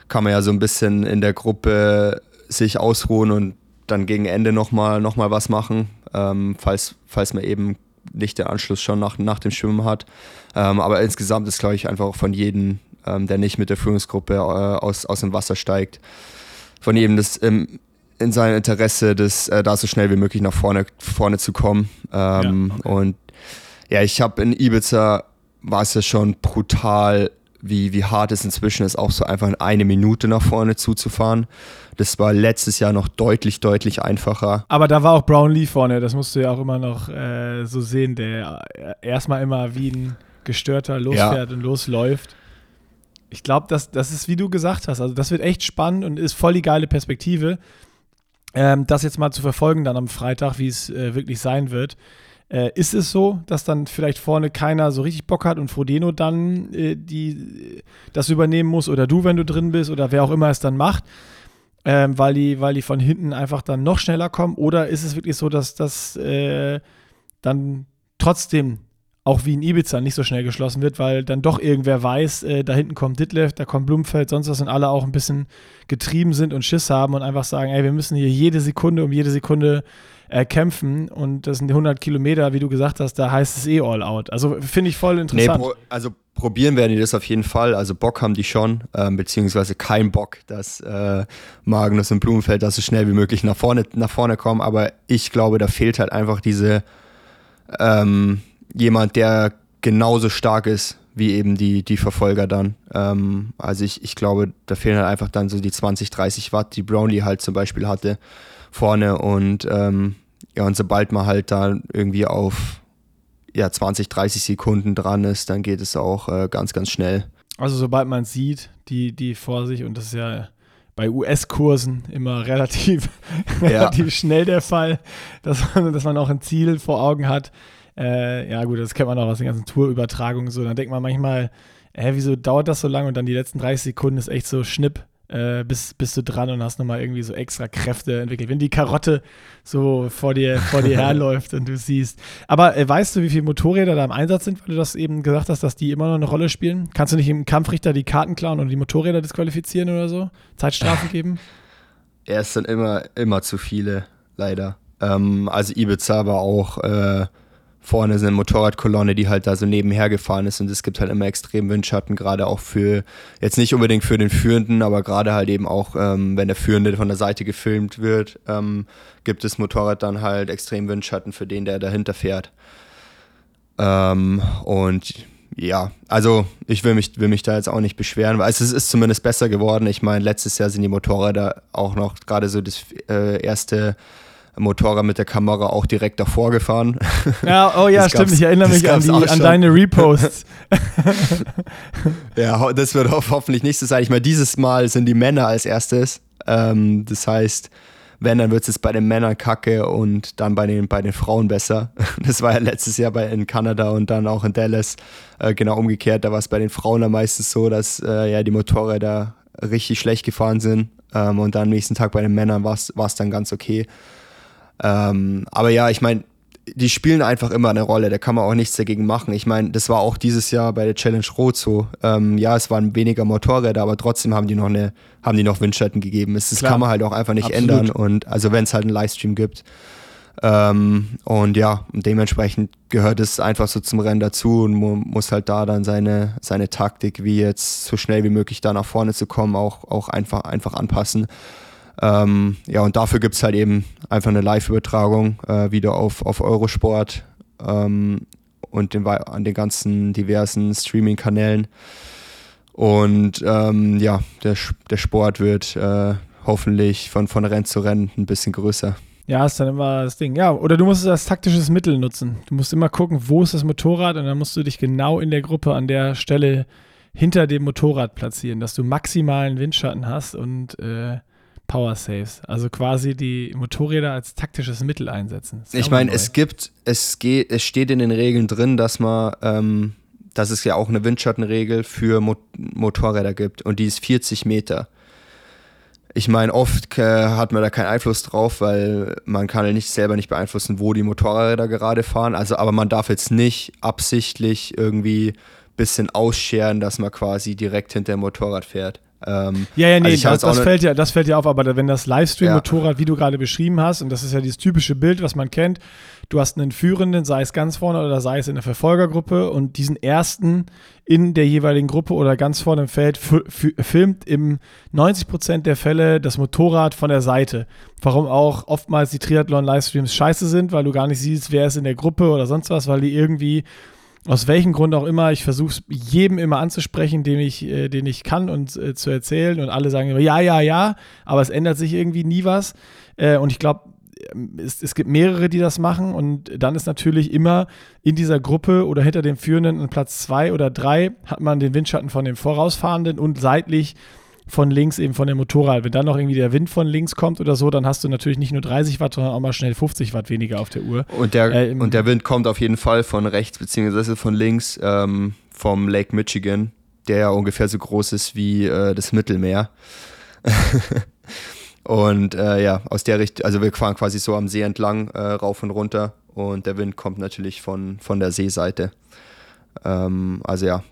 kann man ja so ein bisschen in der Gruppe sich ausruhen und dann gegen Ende nochmal noch mal was machen, ähm, falls, falls man eben nicht den Anschluss schon nach, nach dem Schwimmen hat. Ähm, aber insgesamt ist, glaube ich, einfach auch von jedem, ähm, der nicht mit der Führungsgruppe äh, aus, aus dem Wasser steigt, von jedem das ähm, in seinem Interesse, das, äh, da so schnell wie möglich nach vorne, vorne zu kommen. Ähm, ja, okay. Und ja, ich habe in Ibiza war es ja schon brutal, wie, wie hart es inzwischen ist, auch so einfach eine Minute nach vorne zuzufahren. Das war letztes Jahr noch deutlich, deutlich einfacher. Aber da war auch Brownlee vorne, das musst du ja auch immer noch äh, so sehen, der erstmal immer wie ein Gestörter losfährt ja. und losläuft. Ich glaube, das, das ist, wie du gesagt hast, also das wird echt spannend und ist voll die geile Perspektive, ähm, das jetzt mal zu verfolgen dann am Freitag, wie es äh, wirklich sein wird. Äh, ist es so, dass dann vielleicht vorne keiner so richtig Bock hat und Frodeno dann äh, die, das übernehmen muss oder du, wenn du drin bist oder wer auch immer es dann macht, ähm, weil, die, weil die von hinten einfach dann noch schneller kommen? Oder ist es wirklich so, dass das äh, dann trotzdem auch wie in Ibiza nicht so schnell geschlossen wird, weil dann doch irgendwer weiß, äh, da hinten kommt Ditlev, da kommt Blumfeld, sonst was und alle auch ein bisschen getrieben sind und Schiss haben und einfach sagen, ey, wir müssen hier jede Sekunde um jede Sekunde äh, kämpfen und das sind 100 Kilometer, wie du gesagt hast, da heißt es eh all out. Also finde ich voll interessant. Nee, pro, also probieren werden die das auf jeden Fall. Also Bock haben die schon, ähm, beziehungsweise kein Bock, dass äh, Magnus und Blumenfeld da so schnell wie möglich nach vorne, nach vorne kommen. Aber ich glaube, da fehlt halt einfach diese ähm, jemand, der genauso stark ist wie eben die, die Verfolger dann. Ähm, also ich, ich glaube, da fehlen halt einfach dann so die 20, 30 Watt, die Brownlee halt zum Beispiel hatte vorne und ähm, ja, und sobald man halt da irgendwie auf ja, 20, 30 Sekunden dran ist, dann geht es auch äh, ganz, ganz schnell. Also sobald man sieht, die, die vor sich, und das ist ja bei US-Kursen immer relativ, ja. relativ schnell der Fall, dass man, dass man auch ein Ziel vor Augen hat. Äh, ja, gut, das kennt man auch aus den ganzen Tourübertragungen so. Dann denkt man manchmal, hä, wieso dauert das so lange? Und dann die letzten 30 Sekunden ist echt so Schnipp äh, bist, bist du dran und hast nochmal irgendwie so extra Kräfte entwickelt. Wenn die Karotte so vor dir, vor dir herläuft und du siehst. Aber äh, weißt du, wie viele Motorräder da im Einsatz sind, weil du das eben gesagt hast, dass die immer noch eine Rolle spielen? Kannst du nicht im Kampfrichter die Karten klauen und die Motorräder disqualifizieren oder so? Zeitstrafen geben? Ja, es sind immer, immer zu viele, leider. Ähm, also Ibiza war auch äh, vorne ist eine Motorradkolonne, die halt da so nebenher gefahren ist und es gibt halt immer extrem Windschatten, gerade auch für, jetzt nicht unbedingt für den Führenden, aber gerade halt eben auch, ähm, wenn der Führende von der Seite gefilmt wird, ähm, gibt das Motorrad dann halt extrem Windschatten für den, der dahinter fährt. Ähm, und ja, also ich will mich, will mich da jetzt auch nicht beschweren, weil es ist zumindest besser geworden. Ich meine, letztes Jahr sind die Motorräder auch noch gerade so das äh, erste Motorrad mit der Kamera auch direkt davor gefahren. Ja, oh ja, stimmt. Ich erinnere mich an, die, an deine Reposts. ja, das wird hoffentlich nicht so sein. Ich meine, dieses Mal sind die Männer als erstes. Ähm, das heißt, wenn, dann wird es bei den Männern kacke und dann bei den, bei den Frauen besser. Das war ja letztes Jahr bei, in Kanada und dann auch in Dallas äh, genau umgekehrt. Da war es bei den Frauen dann meistens so, dass äh, ja, die Motorräder richtig schlecht gefahren sind. Ähm, und dann am nächsten Tag bei den Männern war es dann ganz okay. Ähm, aber ja, ich meine, die spielen einfach immer eine Rolle, da kann man auch nichts dagegen machen. Ich meine, das war auch dieses Jahr bei der Challenge Rot so. Ähm, ja, es waren weniger Motorräder, aber trotzdem haben die noch eine, haben die noch Windschatten gegeben. Das, das kann man halt auch einfach nicht Absolut. ändern. Und also wenn es halt einen Livestream gibt. Ähm, und ja, dementsprechend gehört es einfach so zum Rennen dazu und man muss halt da dann seine, seine Taktik, wie jetzt so schnell wie möglich da nach vorne zu kommen, auch, auch einfach, einfach anpassen. Ähm, ja, und dafür gibt es halt eben einfach eine Live-Übertragung äh, wieder auf, auf Eurosport ähm, und den, an den ganzen diversen Streaming-Kanälen. Und ähm, ja, der, der Sport wird äh, hoffentlich von, von Rennen zu Rennen ein bisschen größer. Ja, ist dann immer das Ding. Ja, oder du musst es als taktisches Mittel nutzen. Du musst immer gucken, wo ist das Motorrad und dann musst du dich genau in der Gruppe an der Stelle hinter dem Motorrad platzieren, dass du maximalen Windschatten hast und äh, Power Saves. Also quasi die Motorräder als taktisches Mittel einsetzen. Ich meine, es gibt, es geht, es steht in den Regeln drin, dass man, ähm, dass es ja auch eine Windschattenregel für Mo Motorräder gibt und die ist 40 Meter. Ich meine, oft äh, hat man da keinen Einfluss drauf, weil man kann ja nicht selber nicht beeinflussen, wo die Motorräder gerade fahren. Also, aber man darf jetzt nicht absichtlich irgendwie ein bisschen ausscheren, dass man quasi direkt hinter dem Motorrad fährt. Ähm, ja, ja, nee, also das, das fällt ja, das fällt ja auf, aber wenn das Livestream-Motorrad, ja. wie du gerade beschrieben hast, und das ist ja dieses typische Bild, was man kennt, du hast einen Führenden, sei es ganz vorne oder sei es in der Verfolgergruppe, und diesen ersten in der jeweiligen Gruppe oder ganz vorne im Feld filmt im 90% der Fälle das Motorrad von der Seite. Warum auch oftmals die Triathlon-Livestreams scheiße sind, weil du gar nicht siehst, wer ist in der Gruppe oder sonst was, weil die irgendwie aus welchem Grund auch immer, ich versuche es jedem immer anzusprechen, den ich, äh, den ich kann und äh, zu erzählen. Und alle sagen immer, ja, ja, ja, aber es ändert sich irgendwie nie was. Äh, und ich glaube, es, es, gibt mehrere, die das machen. Und dann ist natürlich immer in dieser Gruppe oder hinter dem Führenden an Platz zwei oder drei hat man den Windschatten von dem Vorausfahrenden und seitlich von links eben von dem Motorrad. Wenn dann noch irgendwie der Wind von links kommt oder so, dann hast du natürlich nicht nur 30 Watt, sondern auch mal schnell 50 Watt weniger auf der Uhr. Und der, äh, und der Wind kommt auf jeden Fall von rechts beziehungsweise von links ähm, vom Lake Michigan, der ja ungefähr so groß ist wie äh, das Mittelmeer. und äh, ja, aus der Richtung, also wir fahren quasi so am See entlang äh, rauf und runter und der Wind kommt natürlich von, von der Seeseite. Ähm, also ja,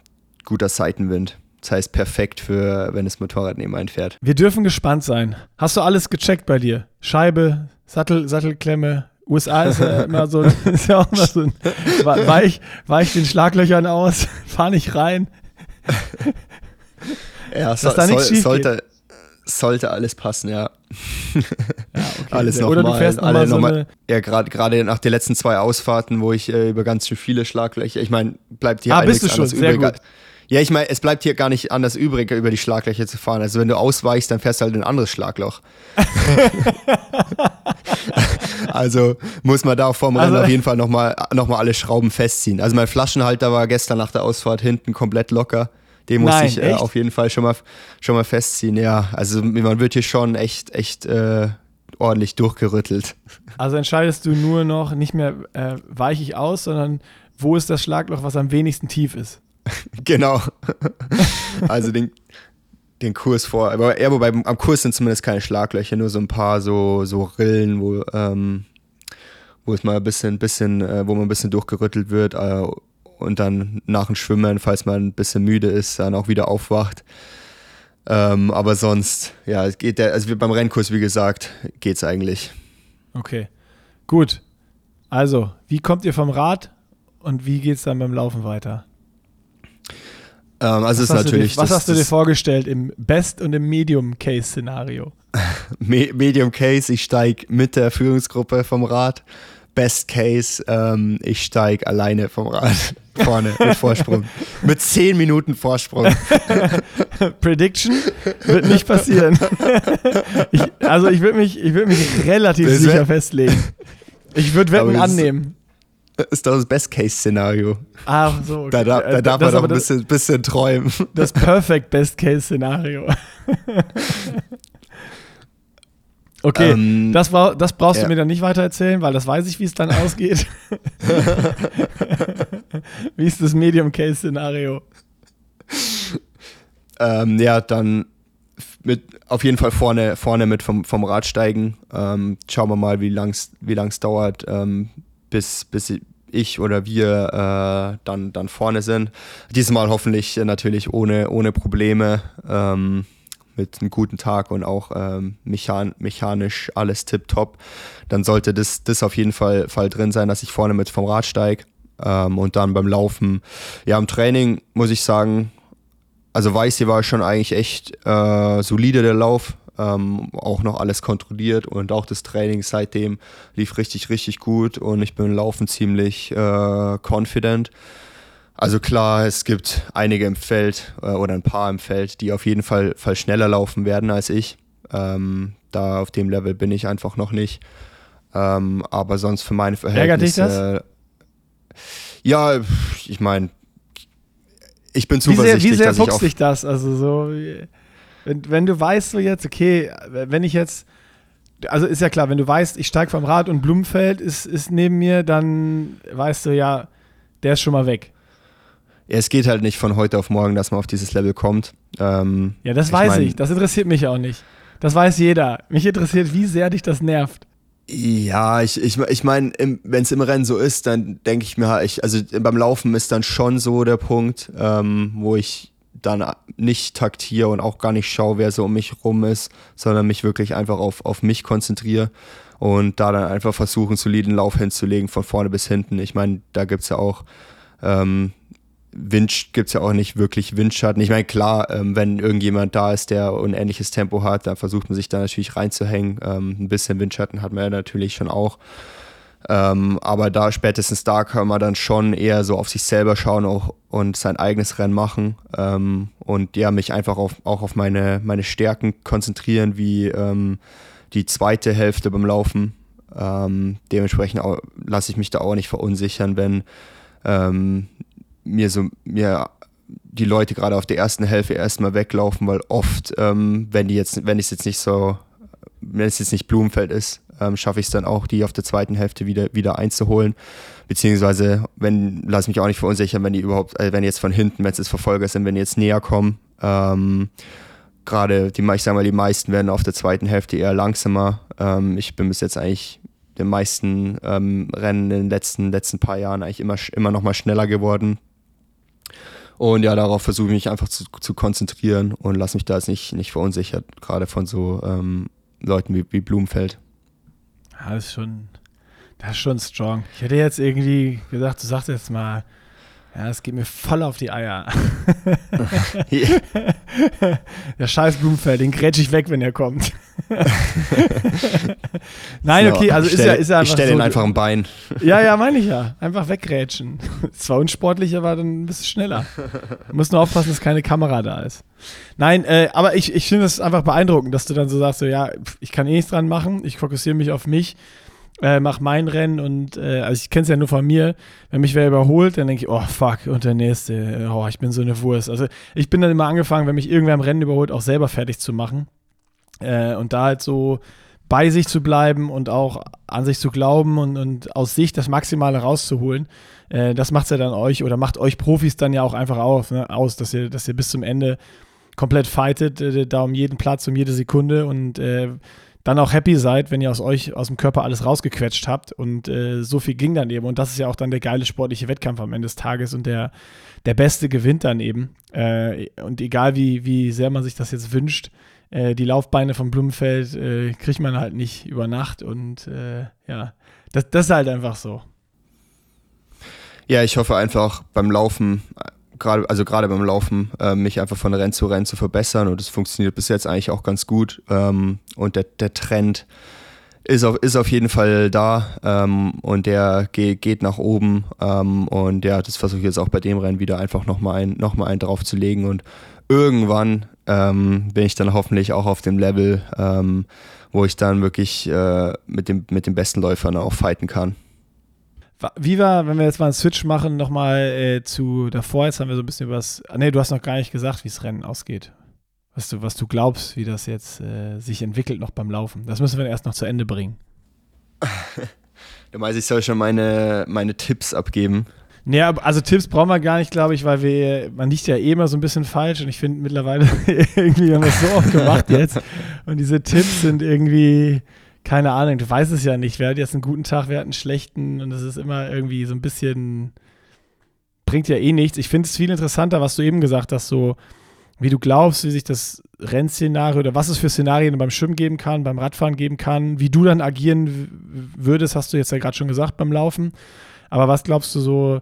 guter Seitenwind. Das heißt, perfekt für, wenn das Motorrad neben einen fährt. Wir dürfen gespannt sein. Hast du alles gecheckt bei dir? Scheibe, Sattel, Sattelklemme, USA ist ja immer so, ist ja auch immer so ein, weich, weich den Schlaglöchern aus, fahr nicht rein. Ja, so, da soll, sollte, sollte alles passen, ja. ja okay. alles nochmal. Oder du fährst noch alle noch mal, Ja, gerade nach den letzten zwei Ausfahrten, wo ich äh, über ganz schön viele Schlaglöcher, ich meine, bleibt hier ah, bist du schon, sehr übrig. Gut. Ja, ich meine, es bleibt hier gar nicht anders übrig, über die Schlaglöcher zu fahren. Also wenn du ausweichst, dann fährst du halt ein anderes Schlagloch. also muss man da vor dem also, Rennen auf jeden Fall nochmal noch mal alle Schrauben festziehen. Also mein Flaschenhalter war gestern nach der Ausfahrt hinten komplett locker. Den Nein, ich äh, auf jeden Fall schon mal, schon mal festziehen. Ja, also man wird hier schon echt, echt äh, ordentlich durchgerüttelt. Also entscheidest du nur noch nicht mehr äh, weiche ich aus, sondern wo ist das Schlagloch, was am wenigsten tief ist? genau. also den, den Kurs vor. Aber ja, wobei am Kurs sind zumindest keine Schlaglöcher, nur so ein paar so, so Rillen, wo, ähm, wo es mal ein bisschen, bisschen, äh, wo man ein bisschen durchgerüttelt wird äh, und dann nach dem Schwimmen, falls man ein bisschen müde ist, dann auch wieder aufwacht. Ähm, aber sonst, ja, es geht der, also beim Rennkurs, wie gesagt, geht's eigentlich. Okay. Gut. Also, wie kommt ihr vom Rad und wie geht's dann beim Laufen weiter? Ähm, also was ist natürlich. Dir, was das, hast du dir vorgestellt im Best- und im Medium-Case-Szenario? Medium Case, ich steige mit der Führungsgruppe vom Rad. Best Case, ähm, ich steige alleine vom Rad vorne mit Vorsprung. mit 10 Minuten Vorsprung. Prediction wird nicht passieren. ich, also ich würde mich, würd mich relativ sicher festlegen. Ich würde Wetten annehmen. Ist das Best-Case-Szenario. Ach so. Okay. Da, da, da darf das man doch ein bisschen, bisschen träumen. Das Perfect Best-Case-Szenario. okay, ähm, das, bra das brauchst ja. du mir dann nicht weiter erzählen, weil das weiß ich, wie es dann ausgeht. wie ist das Medium-Case-Szenario? Ähm, ja, dann mit, auf jeden Fall vorne, vorne mit vom, vom Rad steigen. Ähm, schauen wir mal, wie lang es wie lang's dauert, ähm, bis, bis ich oder wir äh, dann, dann vorne sind. Diesmal hoffentlich natürlich ohne, ohne Probleme, ähm, mit einem guten Tag und auch ähm, mechan mechanisch alles tipptopp. Dann sollte das, das auf jeden Fall, Fall drin sein, dass ich vorne mit vom Rad steige. Ähm, und dann beim Laufen, ja, im Training muss ich sagen, also Weiße war schon eigentlich echt äh, solide der Lauf ähm, auch noch alles kontrolliert und auch das Training seitdem lief richtig, richtig gut und ich bin laufen ziemlich äh, confident. Also klar, es gibt einige im Feld äh, oder ein paar im Feld, die auf jeden Fall, Fall schneller laufen werden als ich. Ähm, da auf dem Level bin ich einfach noch nicht. Ähm, aber sonst für meine Verhältnisse. Ärgert dich das? Ja, ich meine, ich bin zuversichtlich, wie sehr, wie sehr dass ich sich das? Also so, wenn, wenn du weißt so jetzt, okay, wenn ich jetzt, also ist ja klar, wenn du weißt, ich steige vom Rad und Blumenfeld ist, ist neben mir, dann weißt du ja, der ist schon mal weg. Ja, es geht halt nicht von heute auf morgen, dass man auf dieses Level kommt. Ähm, ja, das ich weiß mein, ich. Das interessiert mich auch nicht. Das weiß jeder. Mich interessiert, wie sehr dich das nervt. Ja, ich, ich, ich meine, wenn es im Rennen so ist, dann denke ich mir, ich, also beim Laufen ist dann schon so der Punkt, ähm, wo ich dann nicht taktiere und auch gar nicht schaue, wer so um mich rum ist, sondern mich wirklich einfach auf, auf mich konzentriere und da dann einfach versuchen, einen soliden Lauf hinzulegen, von vorne bis hinten. Ich meine, da gibt es ja auch ähm, Wind gibt es ja auch nicht wirklich Windschatten. Ich meine, klar, ähm, wenn irgendjemand da ist, der ein ähnliches Tempo hat, dann versucht man sich da natürlich reinzuhängen. Ähm, ein bisschen Windschatten hat man ja natürlich schon auch. Ähm, aber da spätestens da kann man dann schon eher so auf sich selber schauen auch, und sein eigenes Rennen machen ähm, und ja, mich einfach auf, auch auf meine, meine Stärken konzentrieren, wie ähm, die zweite Hälfte beim Laufen. Ähm, dementsprechend lasse ich mich da auch nicht verunsichern, wenn ähm, mir so mir die Leute gerade auf der ersten Hälfte erstmal weglaufen, weil oft, ähm, wenn die jetzt, wenn es jetzt nicht so, wenn es jetzt nicht Blumenfeld ist, ähm, schaffe ich es dann auch, die auf der zweiten Hälfte wieder, wieder einzuholen. Beziehungsweise, wenn, lass mich auch nicht verunsichern, wenn die überhaupt, äh, wenn die jetzt von hinten, wenn es jetzt Verfolger sind, wenn die jetzt näher kommen, ähm, gerade die, ich sag mal, die meisten werden auf der zweiten Hälfte eher langsamer. Ähm, ich bin bis jetzt eigentlich den meisten ähm, Rennen in den letzten, letzten paar Jahren eigentlich immer, immer noch mal schneller geworden. Und ja, darauf versuche ich mich einfach zu, zu konzentrieren und lasse mich da jetzt nicht, nicht verunsichert, gerade von so ähm, Leuten wie, wie Blumenfeld. Das ist schon, das ist schon strong. Ich hätte jetzt irgendwie gesagt, du sagst jetzt mal, ja, es geht mir voll auf die Eier. Der scheiß Blumenfeld, den grätsch ich weg, wenn er kommt. Nein, okay, also stell, ist ja, ist ja einfach. Ich stelle so, ihn einfach ein Bein. Ja, ja, meine ich ja. Einfach weggrätschen. Zwar unsportlich, aber dann ein bisschen schneller. Du musst nur aufpassen, dass keine Kamera da ist. Nein, äh, aber ich, ich finde es einfach beeindruckend, dass du dann so sagst: so, ja, ich kann eh nichts dran machen, ich fokussiere mich auf mich äh, mach mein Rennen und äh, also ich kenne es ja nur von mir, wenn mich wer überholt, dann denke ich, oh fuck, und der nächste, oh, ich bin so eine Wurst. Also ich bin dann immer angefangen, wenn mich irgendwer im Rennen überholt, auch selber fertig zu machen. Äh, und da halt so bei sich zu bleiben und auch an sich zu glauben und, und aus sich das Maximale rauszuholen, äh, das macht ja dann euch oder macht euch Profis dann ja auch einfach auf, ne, aus, dass ihr, dass ihr bis zum Ende komplett fightet, äh, da um jeden Platz, um jede Sekunde und äh, dann auch happy seid, wenn ihr aus euch, aus dem Körper alles rausgequetscht habt. Und äh, so viel ging dann eben. Und das ist ja auch dann der geile sportliche Wettkampf am Ende des Tages. Und der, der Beste gewinnt dann eben. Äh, und egal wie, wie sehr man sich das jetzt wünscht, äh, die Laufbeine vom Blumenfeld äh, kriegt man halt nicht über Nacht. Und äh, ja, das, das ist halt einfach so. Ja, ich hoffe einfach beim Laufen gerade, also gerade beim Laufen, äh, mich einfach von Rennen zu Rennen zu verbessern und es funktioniert bis jetzt eigentlich auch ganz gut. Ähm, und der, der Trend ist auf, ist auf jeden Fall da ähm, und der geht, geht nach oben. Ähm, und ja, das versuche ich jetzt auch bei dem Rennen wieder einfach nochmal ein, noch einen drauf zu legen. Und irgendwann ähm, bin ich dann hoffentlich auch auf dem Level, ähm, wo ich dann wirklich äh, mit, dem, mit den besten Läufern auch fighten kann. Wie war, wenn wir jetzt mal einen Switch machen, nochmal äh, zu davor, jetzt haben wir so ein bisschen über das, ah, nee, du hast noch gar nicht gesagt, wie das Rennen ausgeht. Was du, was du glaubst, wie das jetzt äh, sich entwickelt noch beim Laufen. Das müssen wir erst noch zu Ende bringen. du meinst, ich soll schon meine, meine Tipps abgeben? Nee, also Tipps brauchen wir gar nicht, glaube ich, weil wir, man liegt ja eh immer so ein bisschen falsch und ich finde mittlerweile irgendwie haben wir es so oft gemacht jetzt. Und diese Tipps sind irgendwie, keine Ahnung, du weißt es ja nicht. Wer hat jetzt einen guten Tag, wer hat einen schlechten und das ist immer irgendwie so ein bisschen, bringt ja eh nichts. Ich finde es viel interessanter, was du eben gesagt hast, so wie du glaubst, wie sich das Rennszenario oder was es für Szenarien beim Schwimmen geben kann, beim Radfahren geben kann, wie du dann agieren würdest, hast du jetzt ja gerade schon gesagt beim Laufen. Aber was glaubst du so,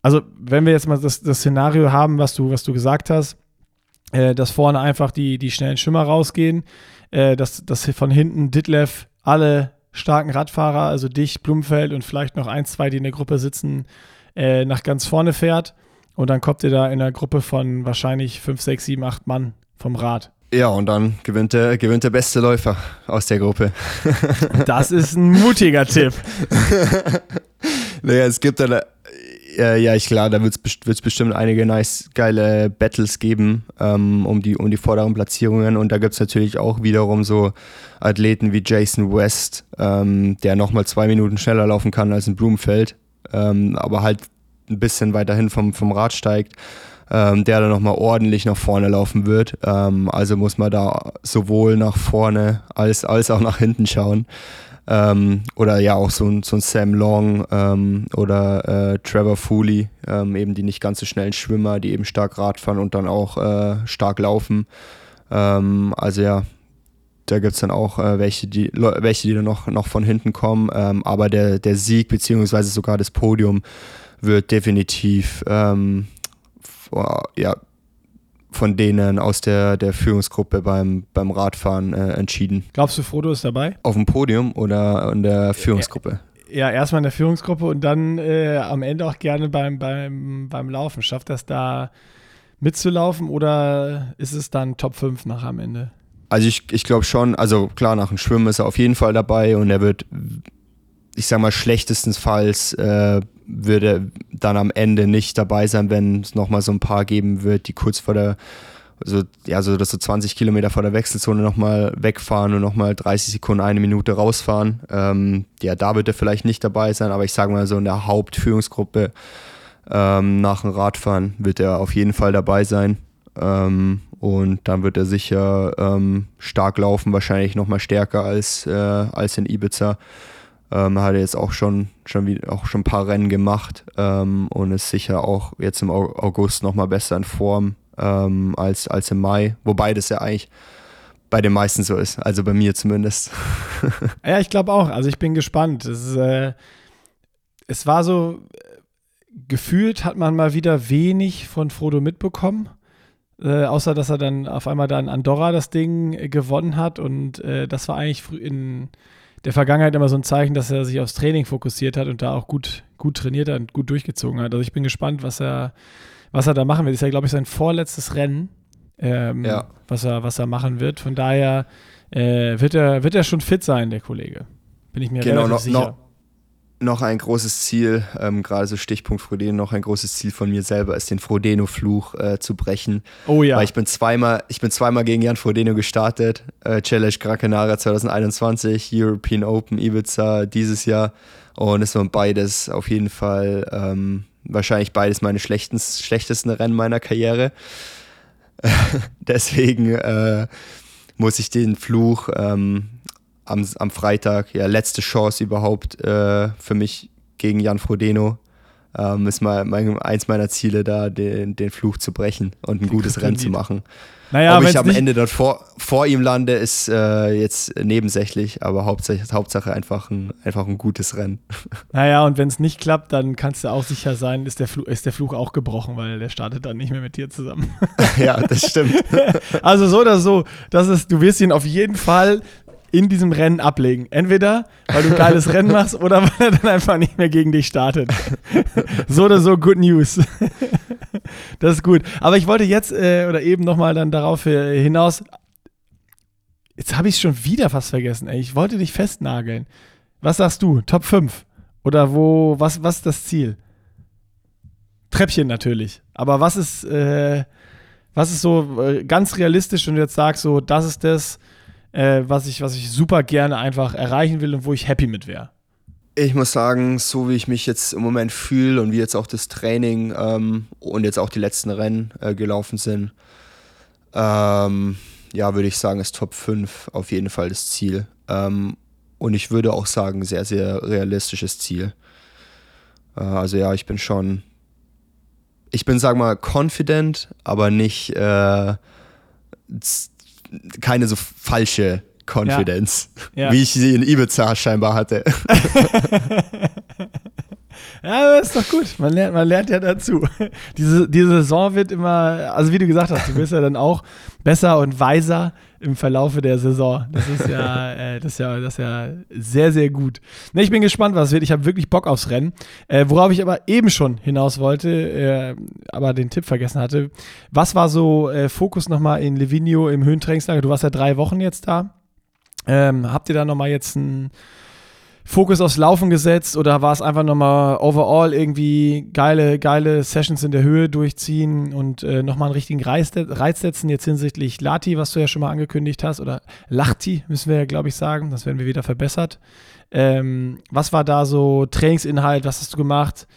also wenn wir jetzt mal das, das Szenario haben, was du, was du gesagt hast, äh, dass vorne einfach die, die schnellen Schwimmer rausgehen, äh, dass, dass von hinten Ditlev alle starken Radfahrer, also dich, Blumenfeld und vielleicht noch ein, zwei, die in der Gruppe sitzen, äh, nach ganz vorne fährt. Und dann kommt ihr da in einer Gruppe von wahrscheinlich fünf, sechs, sieben, acht Mann vom Rad. Ja, und dann gewinnt der, gewinnt der beste Läufer aus der Gruppe. Das ist ein mutiger Tipp. naja, es gibt dann äh, ja, ich klar, da wird es bestimmt einige nice, geile Battles geben ähm, um, die, um die vorderen Platzierungen. Und da gibt es natürlich auch wiederum so Athleten wie Jason West, ähm, der nochmal zwei Minuten schneller laufen kann als ein Blumenfeld, ähm, aber halt ein bisschen weiterhin vom, vom Rad steigt. Ähm, der dann nochmal ordentlich nach vorne laufen wird. Ähm, also muss man da sowohl nach vorne als, als auch nach hinten schauen. Ähm, oder ja auch so ein, so ein Sam Long ähm, oder äh, Trevor Fooley, ähm, eben die nicht ganz so schnellen Schwimmer, die eben stark Radfahren und dann auch äh, stark laufen. Ähm, also ja, da gibt es dann auch äh, welche, die, welche, die dann noch, noch von hinten kommen. Ähm, aber der, der Sieg beziehungsweise sogar das Podium wird definitiv ähm, ja, von denen aus der, der Führungsgruppe beim, beim Radfahren äh, entschieden. Glaubst du, Frodo ist dabei? Auf dem Podium oder in der Führungsgruppe? Ja, erstmal in der Führungsgruppe und dann äh, am Ende auch gerne beim, beim, beim Laufen. Schafft das da mitzulaufen oder ist es dann Top 5 nach am Ende? Also ich, ich glaube schon, also klar, nach dem Schwimmen ist er auf jeden Fall dabei und er wird, ich sag mal, schlechtestenfalls äh, würde dann am Ende nicht dabei sein, wenn es nochmal so ein paar geben wird, die kurz vor der, also, ja, so, dass so 20 Kilometer vor der Wechselzone nochmal wegfahren und nochmal 30 Sekunden, eine Minute rausfahren. Ähm, ja, da wird er vielleicht nicht dabei sein, aber ich sage mal so in der Hauptführungsgruppe ähm, nach dem Radfahren wird er auf jeden Fall dabei sein. Ähm, und dann wird er sicher ähm, stark laufen, wahrscheinlich nochmal stärker als, äh, als in Ibiza. Ähm, hat jetzt auch schon, schon, wie, auch schon ein paar Rennen gemacht ähm, und ist sicher auch jetzt im August nochmal besser in Form ähm, als, als im Mai. Wobei das ja eigentlich bei den meisten so ist, also bei mir zumindest. ja, ich glaube auch. Also ich bin gespannt. Es, äh, es war so, gefühlt hat man mal wieder wenig von Frodo mitbekommen. Äh, außer dass er dann auf einmal dann Andorra das Ding äh, gewonnen hat und äh, das war eigentlich in der Vergangenheit immer so ein Zeichen, dass er sich aufs Training fokussiert hat und da auch gut, gut trainiert hat und gut durchgezogen hat. Also ich bin gespannt, was er, was er da machen wird. Das ist ja, glaube ich, sein vorletztes Rennen, ähm, ja. was, er, was er machen wird. Von daher äh, wird, er, wird er schon fit sein, der Kollege. Bin ich mir genau, relativ noch, sicher. Noch, noch ein großes Ziel, ähm, gerade so Stichpunkt Frodeno, noch ein großes Ziel von mir selber ist, den Frodeno-Fluch äh, zu brechen. Oh ja. Weil ich bin zweimal, ich bin zweimal gegen Jan Frodeno gestartet. Äh, Challenge Gran Canaria 2021, European Open Ibiza dieses Jahr. Und es waren beides auf jeden Fall, ähm, wahrscheinlich beides meine schlechtesten Rennen meiner Karriere. Deswegen äh, muss ich den Fluch ähm, am, am Freitag, ja, letzte Chance überhaupt äh, für mich gegen Jan Frodeno. Ähm, ist mal mein, eins meiner Ziele, da den, den Fluch zu brechen und ein gutes Rennen zu machen. Naja, Ob ich am Ende dann vor, vor ihm lande, ist äh, jetzt nebensächlich, aber Hauptsache, Hauptsache einfach, ein, einfach ein gutes Rennen. Naja, und wenn es nicht klappt, dann kannst du auch sicher sein, ist der, Fluch, ist der Fluch auch gebrochen, weil der startet dann nicht mehr mit dir zusammen. ja, das stimmt. Also so oder so, das ist, du wirst ihn auf jeden Fall in diesem Rennen ablegen. Entweder, weil du ein geiles Rennen machst oder weil er dann einfach nicht mehr gegen dich startet. so oder so, good news. das ist gut. Aber ich wollte jetzt äh, oder eben nochmal dann darauf äh, hinaus. Jetzt habe ich es schon wieder fast vergessen. Ey. Ich wollte dich festnageln. Was sagst du? Top 5? Oder wo, was, was ist das Ziel? Treppchen natürlich. Aber was ist, äh, was ist so äh, ganz realistisch, wenn du jetzt sagst, so, das ist das, äh, was, ich, was ich super gerne einfach erreichen will und wo ich happy mit wäre? Ich muss sagen, so wie ich mich jetzt im Moment fühle und wie jetzt auch das Training ähm, und jetzt auch die letzten Rennen äh, gelaufen sind, ähm, ja, würde ich sagen, ist Top 5 auf jeden Fall das Ziel. Ähm, und ich würde auch sagen, sehr, sehr realistisches Ziel. Äh, also ja, ich bin schon, ich bin, sag mal, confident, aber nicht äh, keine so falsche Confidence, ja. Ja. wie ich sie in Ibiza scheinbar hatte. Ja, das ist doch gut. Man lernt, man lernt ja dazu. Diese, diese Saison wird immer, also wie du gesagt hast, du wirst ja dann auch besser und weiser im Verlaufe der Saison. Das ist ja, äh, das ist ja, das ist ja sehr, sehr gut. Ne, ich bin gespannt, was es wird. Ich habe wirklich Bock aufs Rennen. Äh, worauf ich aber eben schon hinaus wollte, äh, aber den Tipp vergessen hatte. Was war so äh, Fokus nochmal in Livigno im Höhentrainingslager? Du warst ja drei Wochen jetzt da. Ähm, habt ihr da nochmal jetzt ein Fokus aufs Laufen gesetzt oder war es einfach nochmal overall irgendwie geile, geile Sessions in der Höhe durchziehen und äh, nochmal einen richtigen Reiz, Reiz setzen, jetzt hinsichtlich Lati, was du ja schon mal angekündigt hast, oder Lachti, müssen wir ja, glaube ich, sagen, das werden wir wieder verbessert. Ähm, was war da so Trainingsinhalt, was hast du gemacht?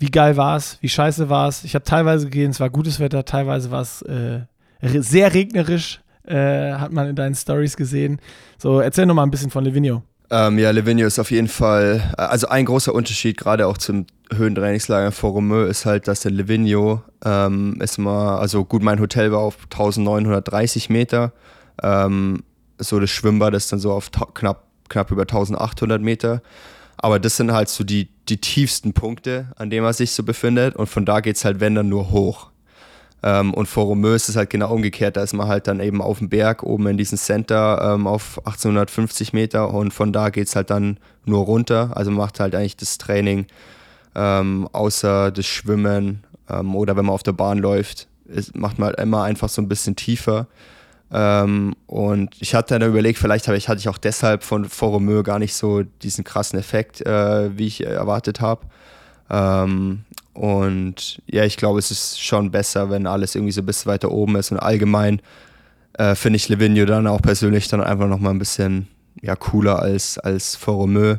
Wie geil war es? Wie scheiße war es? Ich habe teilweise gesehen, es war gutes Wetter, teilweise war es äh, sehr regnerisch, äh, hat man in deinen Stories gesehen. So, erzähl nochmal ein bisschen von Livigno. Ähm, ja, Livigno ist auf jeden Fall, also ein großer Unterschied, gerade auch zum Höhentrainingslager vor Romeu, ist halt, dass der Livigno ähm, ist mal, also gut, mein Hotel war auf 1930 Meter, ähm, so das Schwimmbad ist dann so auf knapp, knapp über 1800 Meter. Aber das sind halt so die, die tiefsten Punkte, an denen man sich so befindet. Und von da geht es halt, wenn dann nur hoch. Ähm, und vor Romeu ist es halt genau umgekehrt. Da ist man halt dann eben auf dem Berg, oben in diesem Center ähm, auf 1850 Meter. Und von da geht es halt dann nur runter. Also macht halt eigentlich das Training ähm, außer das Schwimmen ähm, oder wenn man auf der Bahn läuft, ist, macht man halt immer einfach so ein bisschen tiefer. Ähm, und ich hatte dann überlegt, vielleicht ich, hatte ich auch deshalb von Foromö gar nicht so diesen krassen Effekt, äh, wie ich erwartet habe. Ähm, und ja, ich glaube, es ist schon besser, wenn alles irgendwie so ein bisschen weiter oben ist. Und allgemein äh, finde ich Livigno dann auch persönlich dann einfach nochmal ein bisschen ja, cooler als, als Foromö.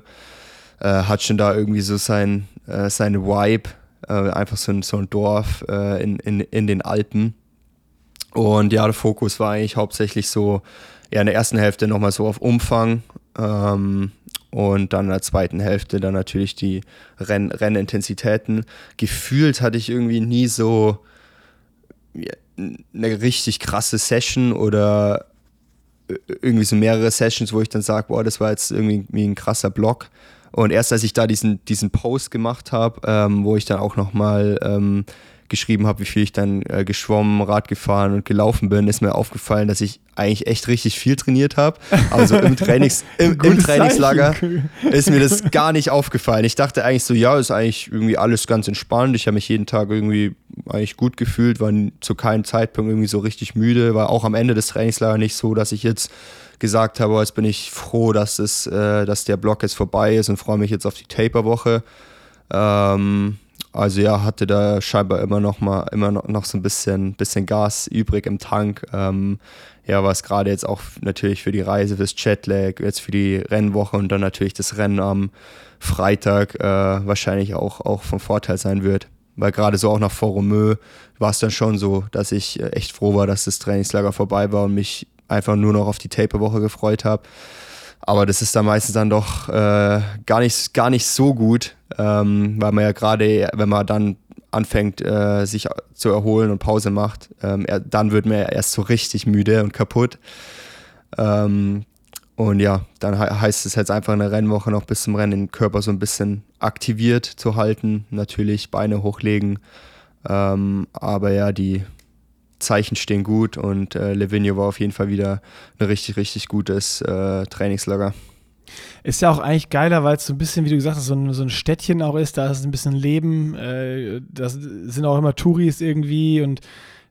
Äh, hat schon da irgendwie so sein, äh, seine Vibe, äh, einfach so ein, so ein Dorf äh, in, in, in den Alpen. Und ja, der Fokus war eigentlich hauptsächlich so, ja, in der ersten Hälfte nochmal so auf Umfang ähm, und dann in der zweiten Hälfte dann natürlich die Renn Rennintensitäten. Gefühlt hatte ich irgendwie nie so eine richtig krasse Session oder irgendwie so mehrere Sessions, wo ich dann sage, boah, das war jetzt irgendwie ein krasser Block. Und erst als ich da diesen, diesen Post gemacht habe, ähm, wo ich dann auch nochmal ähm, geschrieben habe, wie viel ich dann äh, geschwommen, Rad gefahren und gelaufen bin, ist mir aufgefallen, dass ich eigentlich echt richtig viel trainiert habe. Also im, Trainings, im, im Trainingslager ist mir das gar nicht aufgefallen. Ich dachte eigentlich so, ja, ist eigentlich irgendwie alles ganz entspannt. Ich habe mich jeden Tag irgendwie eigentlich gut gefühlt, war zu keinem Zeitpunkt irgendwie so richtig müde, war auch am Ende des Trainingslagers nicht so, dass ich jetzt gesagt habe, jetzt bin ich froh, dass, es, äh, dass der Block jetzt vorbei ist und freue mich jetzt auf die Taper-Woche. Ähm, also ja, hatte da scheinbar immer noch mal immer noch, so ein bisschen, bisschen Gas übrig im Tank. Ähm, ja, was gerade jetzt auch natürlich für die Reise, fürs Jetlag, jetzt für die Rennwoche und dann natürlich das Rennen am Freitag äh, wahrscheinlich auch, auch vom Vorteil sein wird. Weil gerade so auch nach Foromö war es dann schon so, dass ich äh, echt froh war, dass das Trainingslager vorbei war und mich einfach nur noch auf die Tape-Woche gefreut habe. Aber das ist dann meistens dann doch äh, gar, nicht, gar nicht so gut, ähm, weil man ja gerade, wenn man dann anfängt, äh, sich zu erholen und Pause macht, ähm, er, dann wird man ja erst so richtig müde und kaputt. Ähm, und ja, dann he heißt es jetzt einfach in der Rennwoche noch bis zum Rennen den Körper so ein bisschen aktiviert zu halten. Natürlich Beine hochlegen. Ähm, aber ja, die Zeichen stehen gut und äh, Levinio war auf jeden Fall wieder ein richtig, richtig gutes äh, Trainingslager. Ist ja auch eigentlich geiler, weil es so ein bisschen, wie du gesagt hast, so ein, so ein Städtchen auch ist, da ist ein bisschen Leben, äh, das sind auch immer Touris irgendwie und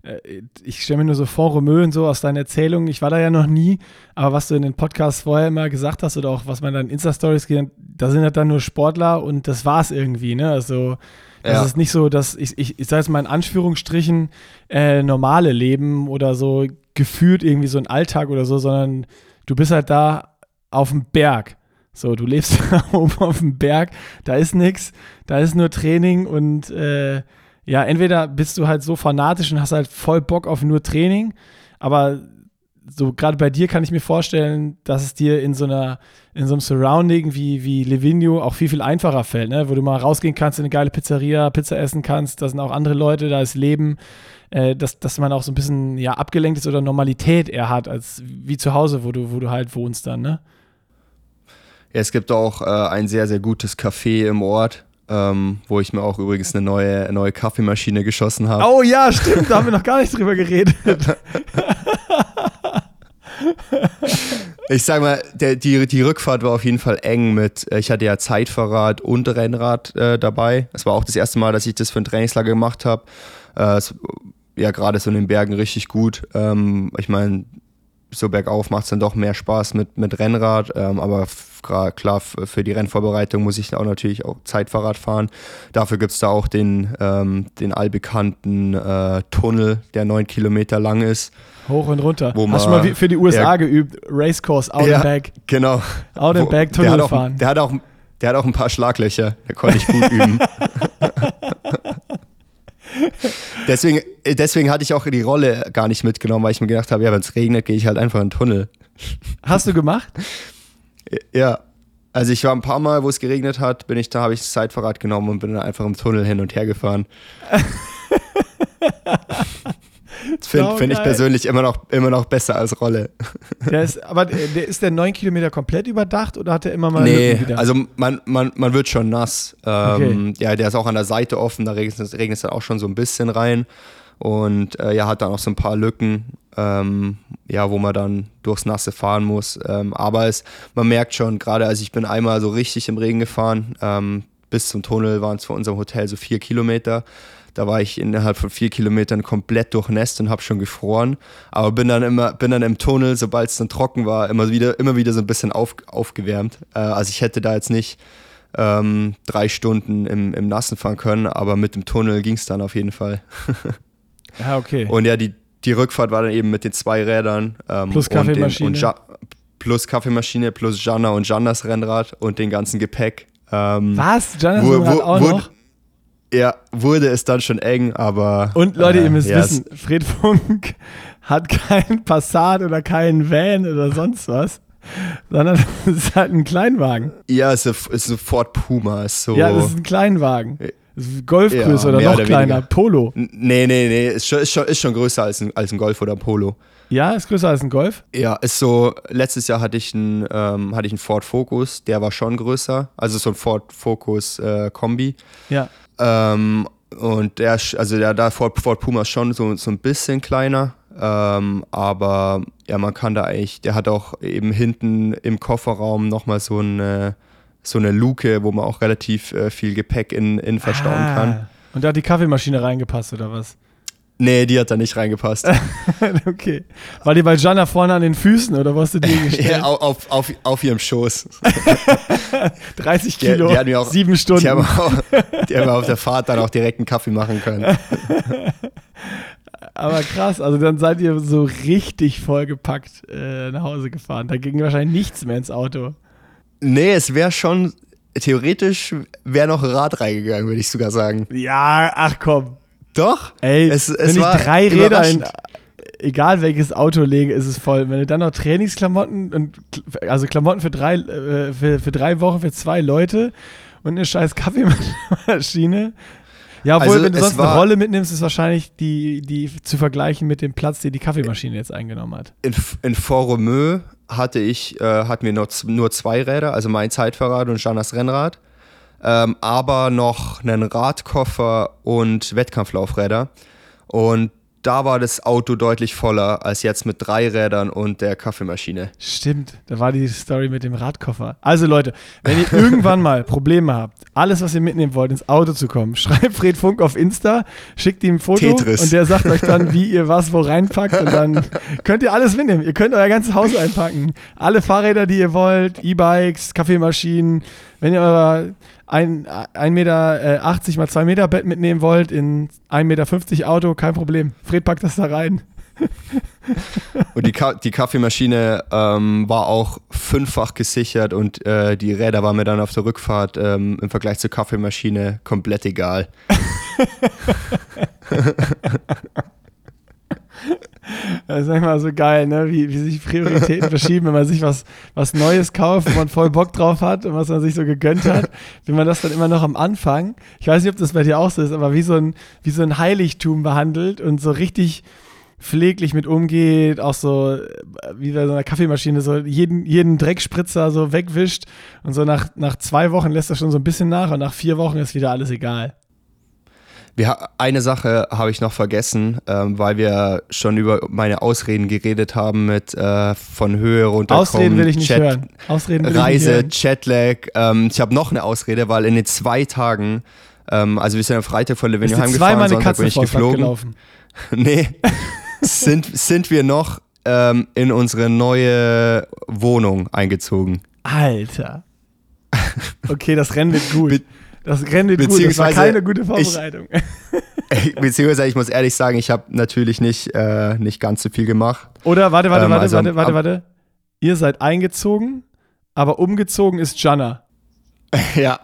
äh, ich stelle mir nur so vor, Romeu und so aus deinen Erzählungen, ich war da ja noch nie, aber was du in den Podcasts vorher immer gesagt hast oder auch was man dann in Insta-Stories geht, da sind halt dann nur Sportler und das war's irgendwie, ne? Also das ja. ist nicht so, dass ich, ich, ich sage jetzt mal in Anführungsstrichen, äh, normale Leben oder so gefühlt irgendwie so ein Alltag oder so, sondern du bist halt da auf dem Berg. So, du lebst oben auf dem Berg, da ist nichts, da ist nur Training und äh, ja, entweder bist du halt so fanatisch und hast halt voll Bock auf nur Training, aber so gerade bei dir kann ich mir vorstellen, dass es dir in so einer, in so einem Surrounding wie, wie Livigno auch viel, viel einfacher fällt, ne? wo du mal rausgehen kannst in eine geile Pizzeria, Pizza essen kannst, da sind auch andere Leute, da ist Leben, äh, dass, dass man auch so ein bisschen ja, abgelenkt ist oder Normalität eher hat, als wie zu Hause, wo du, wo du halt wohnst dann, ne? Ja, es gibt auch äh, ein sehr, sehr gutes Café im Ort, ähm, wo ich mir auch übrigens eine neue, neue Kaffeemaschine geschossen habe. Oh ja, stimmt, da haben wir noch gar nicht drüber geredet. ich sag mal, der, die, die Rückfahrt war auf jeden Fall eng mit, äh, ich hatte ja Zeitfahrrad und Rennrad äh, dabei. Es war auch das erste Mal, dass ich das für ein Trainingslager gemacht habe. Äh, ja, gerade so in den Bergen richtig gut. Ähm, ich meine, so bergauf macht es dann doch mehr Spaß mit, mit Rennrad, ähm, aber klar, für die Rennvorbereitung muss ich auch natürlich auch Zeitfahrrad fahren. Dafür gibt es da auch den, ähm, den allbekannten äh, Tunnel, der neun Kilometer lang ist. Hoch und runter. Wo Hast du mal für die USA ja, geübt? Racecourse, out ja, and back. Genau. Out and back, Tunnel der auch, fahren. Der hat, auch, der hat auch ein paar Schlaglöcher, da konnte ich gut üben. deswegen, deswegen hatte ich auch die Rolle gar nicht mitgenommen, weil ich mir gedacht habe, ja, wenn es regnet, gehe ich halt einfach in den Tunnel. Hast du gemacht? Ja. Also ich war ein paar Mal, wo es geregnet hat, bin ich da, habe ich das Zeitfahrrad genommen und bin dann einfach im Tunnel hin und her gefahren. Finde find ich persönlich immer noch, immer noch besser als Rolle. Der ist, aber der, ist der neun Kilometer komplett überdacht oder hat er immer mal Nee, also man, man, man wird schon nass. Ähm, okay. Ja, der ist auch an der Seite offen, da regnet es, regnet es dann auch schon so ein bisschen rein. Und äh, ja, hat dann auch so ein paar Lücken, ähm, ja, wo man dann durchs Nasse fahren muss. Ähm, aber es, man merkt schon, gerade als ich bin einmal so richtig im Regen gefahren, ähm, bis zum Tunnel waren es von unserem Hotel so vier Kilometer. Da war ich innerhalb von vier Kilometern komplett durchnässt und habe schon gefroren. Aber bin dann immer, bin dann im Tunnel, sobald es dann trocken war, immer wieder, immer wieder so ein bisschen auf, aufgewärmt. Äh, also ich hätte da jetzt nicht ähm, drei Stunden im, im Nassen fahren können, aber mit dem Tunnel ging es dann auf jeden Fall. Ja, okay. Und ja, die, die Rückfahrt war dann eben mit den zwei Rädern. Ähm, plus Kaffeemaschine. Und, den, und ja, plus Kaffeemaschine, plus Jana und Janas Rennrad und den ganzen Gepäck. Ähm, Was? Janas wo, Rennrad auch noch? Ja, wurde es dann schon eng, aber. Und Leute, äh, ihr müsst ja, wissen, Fred Funk hat kein Passat oder keinen Van oder sonst was, sondern es ist halt ein Kleinwagen. Ja, es ist, ein Ford Puma. Ist so ja, das ist ein Kleinwagen. Golfgröße ja, oder noch oder kleiner? Weniger. Polo? Nee, nee, nee. Ist schon, ist schon, ist schon größer als ein, als ein Golf oder ein Polo. Ja, ist größer als ein Golf? Ja, ist so. Letztes Jahr hatte ich einen, ähm, hatte ich einen Ford Focus, der war schon größer. Also so ein Ford Focus äh, Kombi. Ja. Ähm, und der, also der da Ford, Ford Puma ist schon so, so ein bisschen kleiner. Ähm, aber ja, man kann da eigentlich, der hat auch eben hinten im Kofferraum nochmal so eine so eine Luke, wo man auch relativ äh, viel Gepäck in, in verstauen ah. kann. Und da hat die Kaffeemaschine reingepasst oder was? Nee, die hat da nicht reingepasst. okay. War die bei Jana vorne an den Füßen oder was du dir gestellt? ja, auf, auf, auf ihrem Schoß. 30 Kilo, die, die auch, sieben Stunden. Die haben, auch, die haben auf der Fahrt dann auch direkt einen Kaffee machen können. Aber krass, also dann seid ihr so richtig vollgepackt äh, nach Hause gefahren. Da ging wahrscheinlich nichts mehr ins Auto. Nee, es wäre schon, theoretisch wäre noch ein Rad reingegangen, würde ich sogar sagen. Ja, ach komm. Doch? Ey, es, es wenn ich drei Räder in, egal welches Auto lege, ist es voll. Wenn du dann noch Trainingsklamotten und also Klamotten für drei, äh, für, für drei Wochen für zwei Leute und eine scheiß Kaffeemaschine. Ja, obwohl, also wenn du sonst eine Rolle mitnimmst, ist wahrscheinlich die, die zu vergleichen mit dem Platz, den die Kaffeemaschine jetzt eingenommen hat. In, in Fort-Romeu hatte ich, äh, hatten wir nur, nur zwei Räder, also mein Zeitfahrrad und Janas Rennrad, ähm, aber noch einen Radkoffer und Wettkampflaufräder. Und da war das Auto deutlich voller als jetzt mit drei Rädern und der Kaffeemaschine. Stimmt, da war die Story mit dem Radkoffer. Also Leute, wenn ihr irgendwann mal Probleme habt, alles, was ihr mitnehmen wollt, ins Auto zu kommen, schreibt Fred Funk auf Insta, schickt ihm ein Foto Tetris. und der sagt euch dann, wie ihr was wo reinpackt und dann könnt ihr alles mitnehmen. Ihr könnt euer ganzes Haus einpacken. Alle Fahrräder, die ihr wollt, E-Bikes, Kaffeemaschinen, wenn ihr euer ein, 1,80 Meter äh, mal 2 Meter Bett mitnehmen wollt in 1,50 Meter Auto, kein Problem. Fred packt das da rein. und die, Ka die Kaffeemaschine ähm, war auch fünffach gesichert und äh, die Räder waren mir dann auf der Rückfahrt ähm, im Vergleich zur Kaffeemaschine komplett egal. Das ist manchmal so geil, ne? wie, wie sich Prioritäten verschieben, wenn man sich was, was Neues kauft, wo man voll Bock drauf hat und was man sich so gegönnt hat, wenn man das dann immer noch am Anfang, ich weiß nicht, ob das bei dir auch so ist, aber wie so ein, wie so ein Heiligtum behandelt und so richtig pfleglich mit umgeht, auch so wie bei so einer Kaffeemaschine, so jeden, jeden Dreckspritzer so wegwischt und so nach, nach zwei Wochen lässt das schon so ein bisschen nach und nach vier Wochen ist wieder alles egal. Wir, eine Sache habe ich noch vergessen, ähm, weil wir schon über meine Ausreden geredet haben mit äh, von Höhe runterkommen. Ausreden will ich nicht Chat, hören. Ausreden will Reise, ich. Chatlag. Ähm, ich habe noch eine Ausrede, weil in den zwei Tagen, ähm, also wir sind am Freitag von Levinio heimgefahren, Sonntag bin ich geflogen. nee, sind, sind wir noch ähm, in unsere neue Wohnung eingezogen. Alter. Okay, das Rennen wird gut. Das rennt gut, das war keine gute Vorbereitung. Ich, beziehungsweise ich muss ehrlich sagen, ich habe natürlich nicht, äh, nicht ganz so viel gemacht. Oder warte, warte, ähm, warte, also warte, warte, warte. Ihr seid eingezogen, aber umgezogen ist Jana. ja.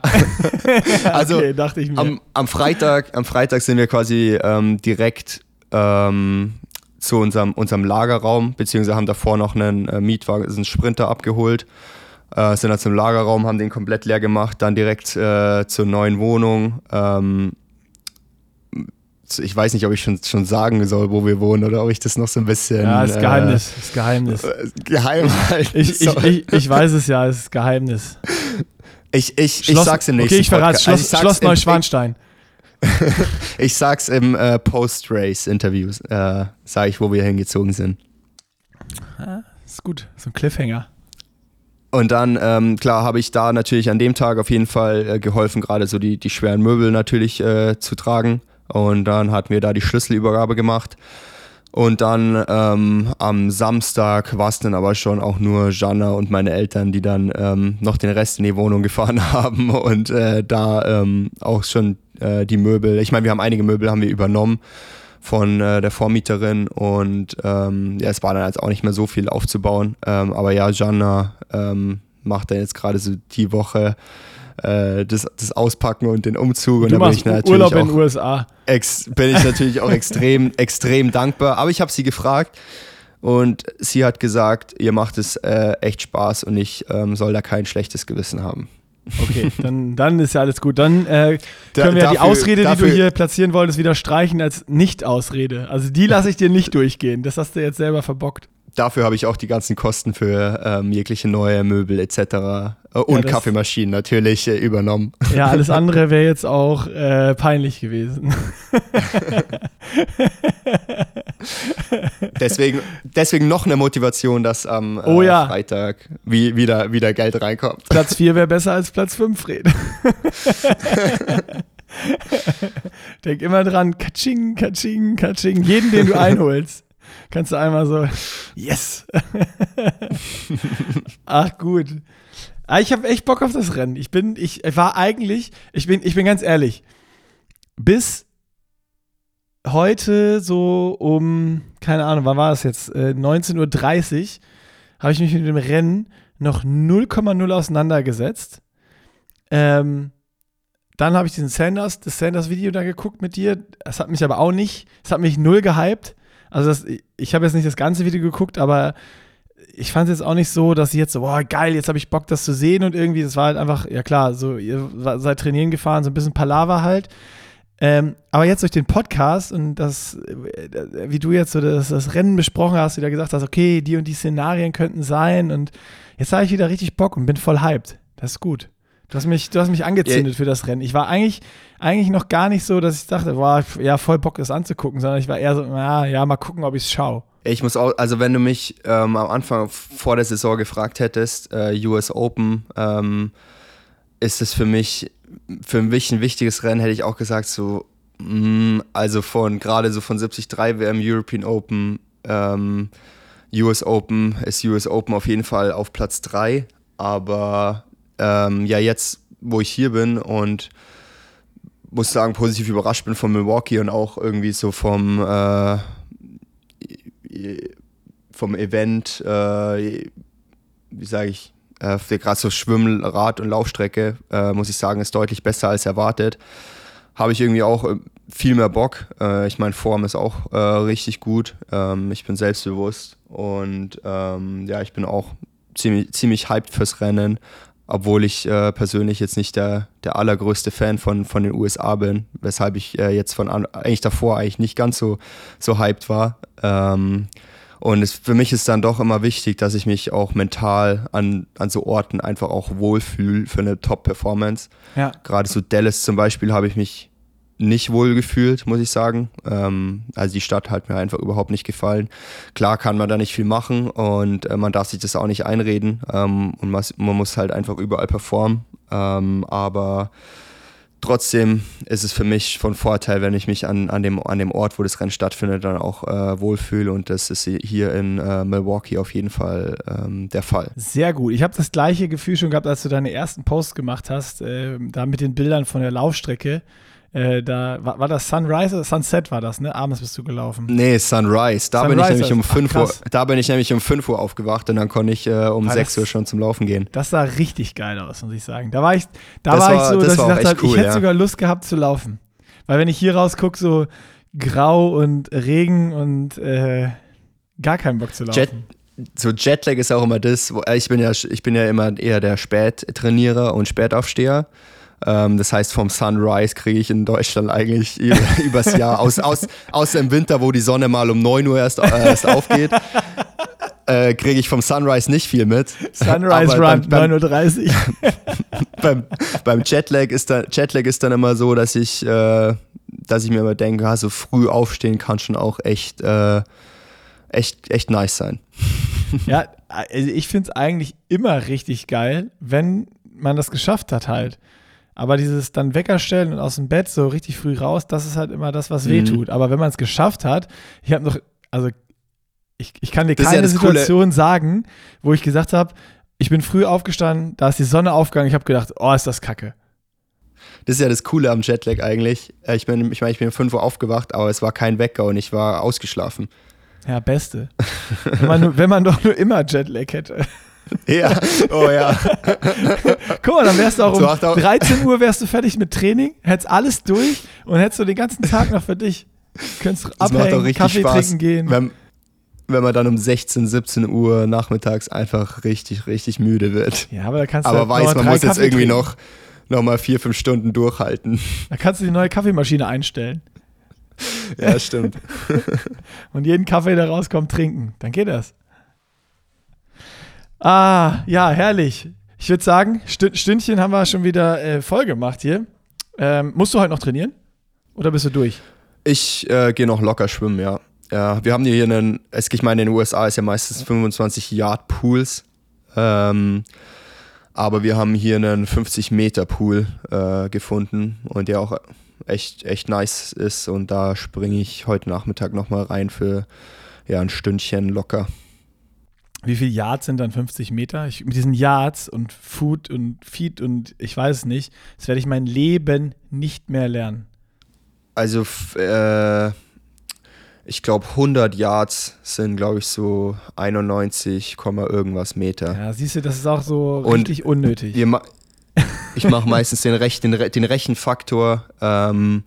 also okay, dachte ich mir. Am, am, Freitag, am Freitag sind wir quasi ähm, direkt ähm, zu unserem, unserem Lagerraum, beziehungsweise haben davor noch einen äh, Mietwagen, einen Sprinter abgeholt Äh, sind dann zum Lagerraum, haben den komplett leer gemacht, dann direkt äh, zur neuen Wohnung. Ähm, ich weiß nicht, ob ich schon, schon sagen soll, wo wir wohnen oder ob ich das noch so ein bisschen. Ja, ist Geheimnis. Äh, ist Geheimnis. Äh, geheim halt. Ich, ich, ich, ich, weiß es ja, es ist Geheimnis. Ich, ich, Schloss, ich sag's im nächsten Okay, ich verrate Schloss, also Schloss Neuschwanstein. ich sag's im äh, Post-Race-Interview, äh, sage ich, wo wir hingezogen sind. Ja, ist gut, so ein Cliffhanger. Und dann, ähm, klar, habe ich da natürlich an dem Tag auf jeden Fall äh, geholfen, gerade so die, die schweren Möbel natürlich äh, zu tragen. Und dann hatten wir da die Schlüsselübergabe gemacht. Und dann ähm, am Samstag war es dann aber schon auch nur Jana und meine Eltern, die dann ähm, noch den Rest in die Wohnung gefahren haben und äh, da ähm, auch schon äh, die Möbel, ich meine, wir haben einige Möbel haben wir übernommen von äh, der Vormieterin und ähm, ja, es war dann jetzt auch nicht mehr so viel aufzubauen. Ähm, aber ja, Jana ähm, macht dann jetzt gerade so die Woche äh, das, das Auspacken und den Umzug. Und du da bin ich natürlich Urlaub in den USA. Ex, bin ich natürlich auch extrem, extrem dankbar. Aber ich habe sie gefragt und sie hat gesagt, ihr macht es äh, echt Spaß und ich ähm, soll da kein schlechtes Gewissen haben. Okay, dann, dann ist ja alles gut. Dann äh, können wir ja die Ausrede, dafür, die du hier platzieren wolltest, wieder streichen als Nicht-Ausrede. Also die lasse ich dir nicht durchgehen. Das hast du jetzt selber verbockt dafür habe ich auch die ganzen Kosten für ähm, jegliche neue Möbel etc. Äh, und ja, Kaffeemaschinen natürlich äh, übernommen. Ja, alles andere wäre jetzt auch äh, peinlich gewesen. deswegen, deswegen noch eine Motivation, dass am oh, ja. Freitag wie, wieder, wieder Geld reinkommt. Platz 4 wäre besser als Platz 5, Fred. Denk immer dran, katsching, katsching, katsching. Jeden, den du einholst kannst du einmal so, yes. Ach gut. Ah, ich habe echt Bock auf das Rennen. Ich bin, ich war eigentlich, ich bin, ich bin ganz ehrlich, bis heute so um, keine Ahnung, wann war das jetzt? Äh, 19.30 Uhr habe ich mich mit dem Rennen noch 0,0 auseinandergesetzt. Ähm, dann habe ich diesen Sanders, das Sanders-Video da geguckt mit dir. Das hat mich aber auch nicht, es hat mich null gehypt. Also das, ich habe jetzt nicht das ganze Video geguckt, aber ich fand es jetzt auch nicht so, dass ich jetzt so, boah, geil, jetzt habe ich Bock, das zu sehen und irgendwie, das war halt einfach, ja klar, so, ihr seid trainieren gefahren, so ein bisschen Palaver halt. Ähm, aber jetzt durch den Podcast und das, äh, wie du jetzt so das, das Rennen besprochen hast, wieder gesagt hast, okay, die und die Szenarien könnten sein und jetzt habe ich wieder richtig Bock und bin voll hyped. Das ist gut. Du hast mich, du hast mich angezündet ja. für das Rennen. Ich war eigentlich, eigentlich noch gar nicht so, dass ich dachte, boah, ja, voll Bock, das anzugucken, sondern ich war eher so, ja, ja mal gucken, ob ich es schaue. Ich muss auch, also wenn du mich ähm, am Anfang vor der Saison gefragt hättest, äh, US Open, ähm, ist es für mich, für mich ein wichtiges Rennen, hätte ich auch gesagt, so, mh, mm, also von, gerade so von 73 WM, European Open, ähm, US Open ist US Open auf jeden Fall auf Platz 3, aber ähm, ja jetzt, wo ich hier bin und muss sagen, positiv überrascht bin von Milwaukee und auch irgendwie so vom, äh, vom Event, äh, wie sage ich, äh, gerade so Schwimmen, Rad- und Laufstrecke, äh, muss ich sagen, ist deutlich besser als erwartet. Habe ich irgendwie auch äh, viel mehr Bock. Äh, ich meine, Form ist auch äh, richtig gut. Ähm, ich bin selbstbewusst und ähm, ja, ich bin auch ziemlich, ziemlich hyped fürs Rennen obwohl ich äh, persönlich jetzt nicht der, der allergrößte Fan von, von den USA bin, weshalb ich äh, jetzt von an, eigentlich davor eigentlich nicht ganz so, so hyped war. Ähm, und es, für mich ist dann doch immer wichtig, dass ich mich auch mental an, an so Orten einfach auch wohlfühle für eine Top-Performance. Ja. Gerade so Dallas zum Beispiel habe ich mich nicht wohl gefühlt, muss ich sagen. Ähm, also die Stadt hat mir einfach überhaupt nicht gefallen. Klar kann man da nicht viel machen und äh, man darf sich das auch nicht einreden ähm, und man, man, muss halt einfach überall performen. Ähm, aber trotzdem ist es für mich von Vorteil, wenn ich mich an, an, dem, an dem Ort, wo das Rennen stattfindet, dann auch äh, wohlfühle und das ist hier in äh, Milwaukee auf jeden Fall ähm, der Fall. Sehr gut. Ich habe das gleiche Gefühl schon gehabt, als du deine ersten Posts gemacht hast, äh, da mit den Bildern von der Laufstrecke. Äh, da war, war, das Sunrise oder Sunset war das, ne? Abends bist du gelaufen. Nee, Sunrise. Da Sunrise bin ich nämlich um 5 Uhr, da bin ich nämlich um 5 Uhr aufgewacht und dann konnte ich äh, um war 6 Uhr schon zum Laufen gehen. Das sah richtig geil aus, muss ich sagen. Da war ich, da war, war ich so, das dass ich dachte, cool, ich hätte ja. sogar Lust gehabt zu laufen. Weil wenn ich hier rausgucke, so grau und Regen und äh, gar keinen Bock zu laufen. Jet, so Jetlag ist auch immer das, wo, ich bin ja, ich bin ja immer eher der Spättrainierer und Spätaufsteher. Ähm, das heißt, vom Sunrise kriege ich in Deutschland eigentlich übers Jahr, aus, aus, außer im Winter, wo die Sonne mal um 9 Uhr erst, äh, erst aufgeht, äh, kriege ich vom Sunrise nicht viel mit. Sunrise Run, 9.30 Uhr. beim, beim Jetlag, ist da, Jetlag ist dann immer so, dass ich, äh, dass ich mir immer denke, ah, so früh aufstehen kann schon auch echt, äh, echt, echt nice sein. Ja, also ich finde es eigentlich immer richtig geil, wenn man das geschafft hat halt. Aber dieses dann Wecker stellen und aus dem Bett so richtig früh raus, das ist halt immer das, was weh tut. Mhm. Aber wenn man es geschafft hat, ich habe noch, also ich, ich kann dir das keine ja Situation Coole. sagen, wo ich gesagt habe, ich bin früh aufgestanden, da ist die Sonne aufgegangen, ich habe gedacht, oh, ist das kacke. Das ist ja das Coole am Jetlag eigentlich. Äh, ich bin, ich meine, ich bin um 5 Uhr aufgewacht, aber es war kein Wecker und ich war ausgeschlafen. Ja, beste. wenn, man, wenn man doch nur immer Jetlag hätte. Ja, oh ja. Guck mal, dann wärst du auch um 13 Uhr wärst du fertig mit Training, hättest alles durch und hättest du den ganzen Tag noch für dich. Könntest das abhängen, Kaffee Spaß, trinken gehen. Wenn, wenn man dann um 16, 17 Uhr nachmittags einfach richtig, richtig müde wird. Ja, aber da kannst du Aber halt weiß, man muss jetzt irgendwie trinken. noch, noch mal vier, fünf Stunden durchhalten. Da kannst du die neue Kaffeemaschine einstellen. Ja, stimmt. und jeden Kaffee, der rauskommt, trinken. Dann geht das. Ah, ja, herrlich. Ich würde sagen, Stündchen haben wir schon wieder äh, voll gemacht hier. Ähm, musst du heute noch trainieren? Oder bist du durch? Ich äh, gehe noch locker schwimmen, ja. Ja, wir haben hier einen, ich meine, in den USA ist ja meistens 25 Yard Pools. Ähm, aber wir haben hier einen 50 Meter Pool äh, gefunden und der auch echt, echt nice ist. Und da springe ich heute Nachmittag nochmal rein für ja, ein Stündchen locker. Wie viele Yards sind dann 50 Meter? Ich, mit diesen Yards und Food und Feed und ich weiß es nicht, das werde ich mein Leben nicht mehr lernen. Also, äh, ich glaube 100 Yards sind, glaube ich, so 91, irgendwas Meter. Ja, siehst du, das ist auch so richtig und unnötig. Ma ich mache meistens den, Rech den, den Rechenfaktor, ähm,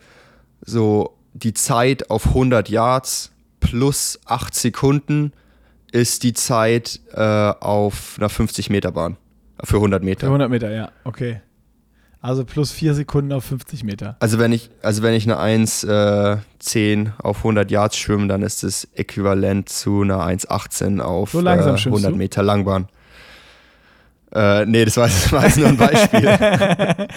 so die Zeit auf 100 Yards plus 8 Sekunden ist die Zeit äh, auf einer 50 Meter Bahn. Für 100 Meter. Für 100 Meter, ja, okay. Also plus 4 Sekunden auf 50 Meter. Also wenn ich, also wenn ich eine 1,10 äh, auf 100 Yards schwimme, dann ist das äquivalent zu einer 1,18 auf so äh, 100 Meter Langbahn. Äh, nee, das war, das war jetzt nur ein Beispiel.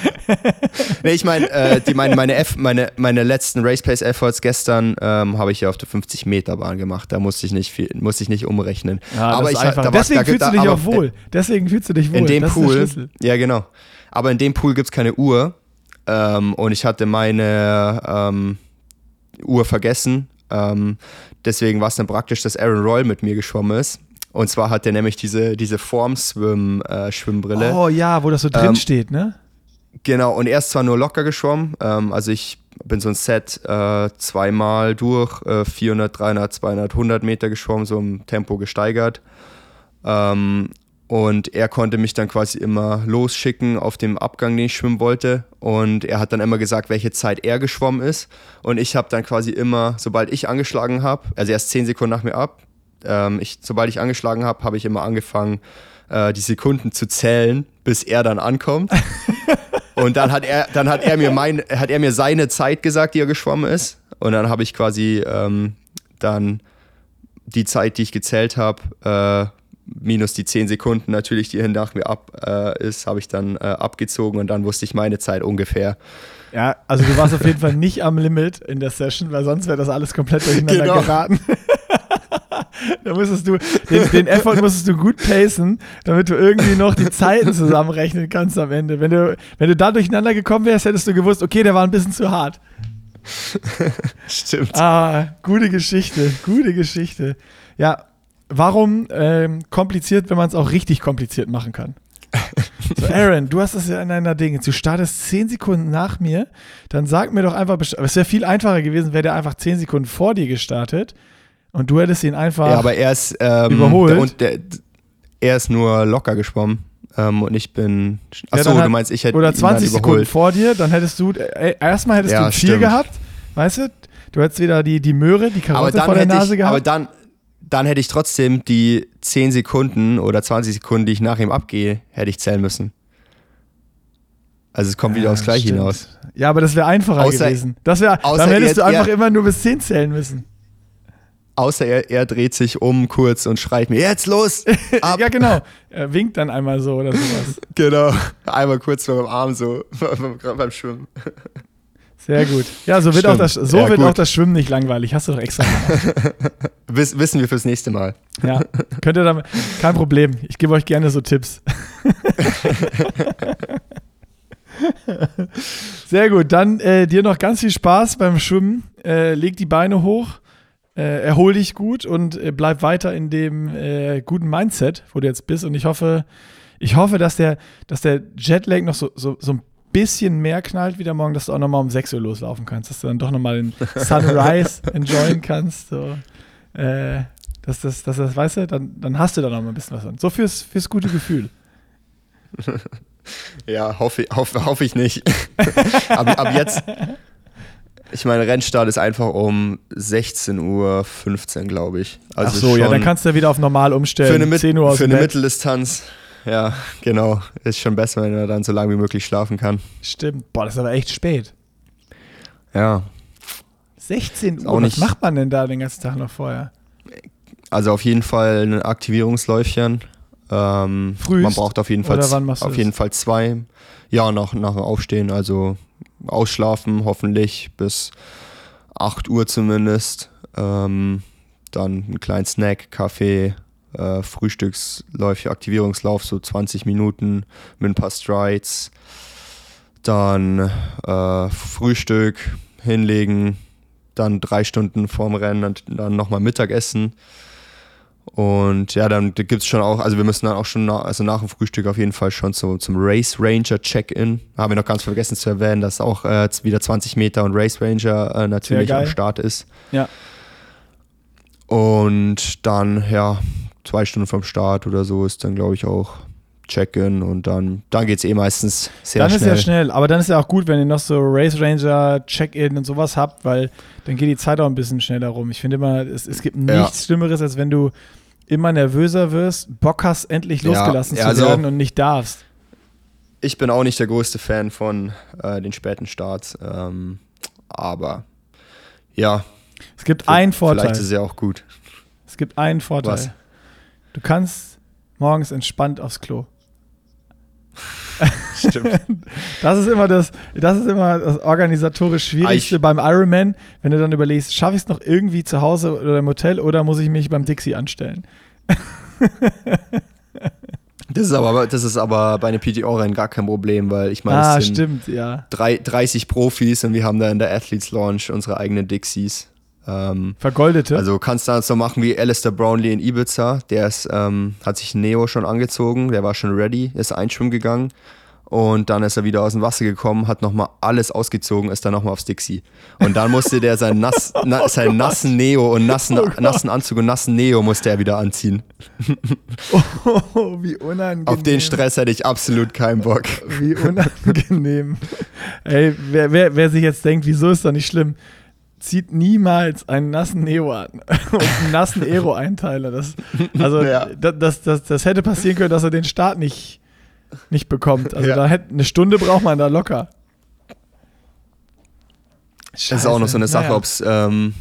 nee, ich meine, äh, die, meine, meine, F, meine, meine letzten Race Pace Efforts gestern ähm, habe ich ja auf der 50 Meter Bahn gemacht. Da musste ich nicht viel, musste ich nicht umrechnen. Ja, aber ich, da Deswegen war, da, fühlst du dich auch wohl. Deswegen fühlst du dich wohl. In dem das Pool. Ja, genau. Aber in dem Pool gibt es keine Uhr. Ähm, und ich hatte meine ähm, Uhr vergessen. Ähm, deswegen war es dann praktisch, dass Aaron Royal mit mir geschwommen ist. Und zwar hat der nämlich diese, diese Form-Schwimmbrille. Äh, oh ja, wo das so drin ähm, steht, ne? Genau, und er ist zwar nur locker geschwommen, ähm, also ich bin so ein Set äh, zweimal durch, äh, 400, 300, 200, 100 Meter geschwommen, so im Tempo gesteigert. Ähm, und er konnte mich dann quasi immer losschicken auf dem Abgang, den ich schwimmen wollte. Und er hat dann immer gesagt, welche Zeit er geschwommen ist. Und ich habe dann quasi immer, sobald ich angeschlagen habe, also erst 10 Sekunden nach mir ab, ähm, ich, sobald ich angeschlagen habe, habe ich immer angefangen, äh, die Sekunden zu zählen, bis er dann ankommt. und dann hat er, dann hat er mir mein, hat er mir seine Zeit gesagt, die er geschwommen ist. Und dann habe ich quasi ähm, dann die Zeit, die ich gezählt habe, äh, minus die 10 Sekunden natürlich, die nach mir ab äh, ist, habe ich dann äh, abgezogen und dann wusste ich meine Zeit ungefähr. Ja, also du warst auf jeden Fall nicht am Limit in der Session, weil sonst wäre das alles komplett durcheinander genau. geraten. da musstest du, den, den Effort musstest du gut pacen, damit du irgendwie noch die Zeiten zusammenrechnen kannst am Ende. Wenn du, wenn du da durcheinander gekommen wärst, hättest du gewusst, okay, der war ein bisschen zu hart. Stimmt. Ah, gute Geschichte, gute Geschichte. Ja, warum ähm, kompliziert, wenn man es auch richtig kompliziert machen kann? So, Aaron, du hast das ja in einer Dinge. Du startest 10 Sekunden nach mir, dann sag mir doch einfach, es wäre viel einfacher gewesen, wäre der einfach 10 Sekunden vor dir gestartet und du hättest ihn einfach ja, aber er ist, ähm, überholt. Und der, er ist nur locker geschwommen. Ähm, und ich bin. Achso, ja, du meinst, ich hätte. Oder 20 Sekunden vor dir, dann hättest du. Äh, erstmal hättest ja, du vier gehabt, weißt du? Du hättest wieder die, die Möhre, die Karotte vor der Nase ich, gehabt. Aber dann, dann hätte ich trotzdem die 10 Sekunden oder 20 Sekunden, die ich nach ihm abgehe, hätte ich zählen müssen. Also es kommt ja, wieder aufs Gleiche stimmt. hinaus. Ja, aber das wäre einfacher außer, gewesen. Das wär, dann hättest du einfach er, immer nur bis 10 zählen müssen. Außer er, er dreht sich um kurz und schreit mir, jetzt los! Ja, genau. Er winkt dann einmal so oder sowas. genau. Einmal kurz vor dem Arm so, beim Schwimmen. Sehr gut. Ja, so wird, auch das, so ja, wird auch das Schwimmen nicht langweilig. Hast du doch extra gemacht. Wiss, wissen wir fürs nächste Mal. Ja, könnt ihr damit, kein Problem. Ich gebe euch gerne so Tipps. Sehr gut. Dann äh, dir noch ganz viel Spaß beim Schwimmen. Äh, leg die Beine hoch äh, erhol dich gut und äh, bleib weiter in dem äh, guten Mindset, wo du jetzt bist. Und ich hoffe, ich hoffe, dass der, dass der Jetlag noch so, so, so ein bisschen mehr knallt wieder morgen, dass du auch nochmal um 6 Uhr loslaufen kannst, dass du dann doch nochmal den Sunrise enjoyen kannst. So. Äh, dass das, dass das, weißt du, dann, dann hast du da noch mal ein bisschen was an. So fürs, fürs gute Gefühl. Ja, hoffe, hoffe, hoffe ich nicht. ab, ab jetzt, ich meine, Rennstart ist einfach um 16.15 Uhr, glaube ich. Also Ach so, ja, dann kannst du ja wieder auf normal umstellen. Für eine, 10 Uhr aus für eine Mitteldistanz. Ja, genau. Ist schon besser, wenn er dann so lange wie möglich schlafen kann. Stimmt. Boah, das ist aber echt spät. Ja. 16 Uhr, was macht man denn da den ganzen Tag noch vorher? Also auf jeden Fall ein Aktivierungsläufchen. Ähm, Frühst, man braucht auf jeden Fall, auf jeden Fall zwei. Ja, nach, nach dem Aufstehen, also ausschlafen, hoffentlich bis 8 Uhr zumindest. Ähm, dann einen kleinen Snack, Kaffee, äh, Frühstücksläufe, Aktivierungslauf, so 20 Minuten mit ein paar Strides. Dann äh, Frühstück hinlegen, dann drei Stunden vorm Rennen und dann nochmal Mittagessen. Und ja, dann gibt es schon auch, also wir müssen dann auch schon, nach, also nach dem Frühstück auf jeden Fall schon so, zum Race Ranger Check-In. Haben wir noch ganz vergessen zu erwähnen, dass auch äh, wieder 20 Meter und Race Ranger äh, natürlich am Start ist. Ja. Und dann, ja, zwei Stunden vom Start oder so ist dann, glaube ich, auch Check-in und dann, dann geht es eh meistens sehr dann schnell. Dann ist ja schnell, aber dann ist ja auch gut, wenn ihr noch so Race Ranger, Check-in und sowas habt, weil dann geht die Zeit auch ein bisschen schneller rum. Ich finde immer, es, es gibt nichts ja. Schlimmeres, als wenn du immer nervöser wirst, Bock hast, endlich losgelassen ja, zu werden und nicht darfst. Ich bin auch nicht der größte Fan von äh, den späten Starts, ähm, aber ja. Es gibt einen Vorteil. Vielleicht ist es ja auch gut. Es gibt einen Vorteil. Was? Du kannst morgens entspannt aufs Klo. Stimmt. Das ist immer das, das ist immer das organisatorisch Schwierigste ich beim Ironman, wenn du dann überlegst, schaffe ich es noch irgendwie zu Hause oder im Hotel oder muss ich mich beim Dixie anstellen? Das ist aber, das ist aber bei einem PTO-Rennen gar kein Problem, weil ich meine, ah, es sind stimmt, ja. drei, 30 Profis und wir haben da in der Athletes Launch unsere eigenen Dixies. Ähm, Vergoldete? Also kannst du dann so machen wie Alistair Brownlee in Ibiza. Der ist, ähm, hat sich Neo schon angezogen, der war schon ready, ist einschwimmen gegangen. Und dann ist er wieder aus dem Wasser gekommen, hat nochmal alles ausgezogen, ist dann nochmal aufs Dixie. Und dann musste der seinen, nass, na, seinen oh nassen Neo und nassen, oh nassen Anzug und nassen Neo musste er wieder anziehen. Oh, wie unangenehm. Auf den Stress hätte ich absolut keinen Bock. Wie unangenehm. Ey, wer, wer, wer sich jetzt denkt, wieso ist das nicht schlimm? Zieht niemals einen nassen Neo an und einen nassen Aero-Einteiler. Das, also ja. das, das, das, das, hätte passieren können, dass er den Start nicht, nicht bekommt. Also ja. da hätte eine Stunde braucht man da locker. Scheiße. Das ist auch noch so eine Sache, naja. ob es ähm,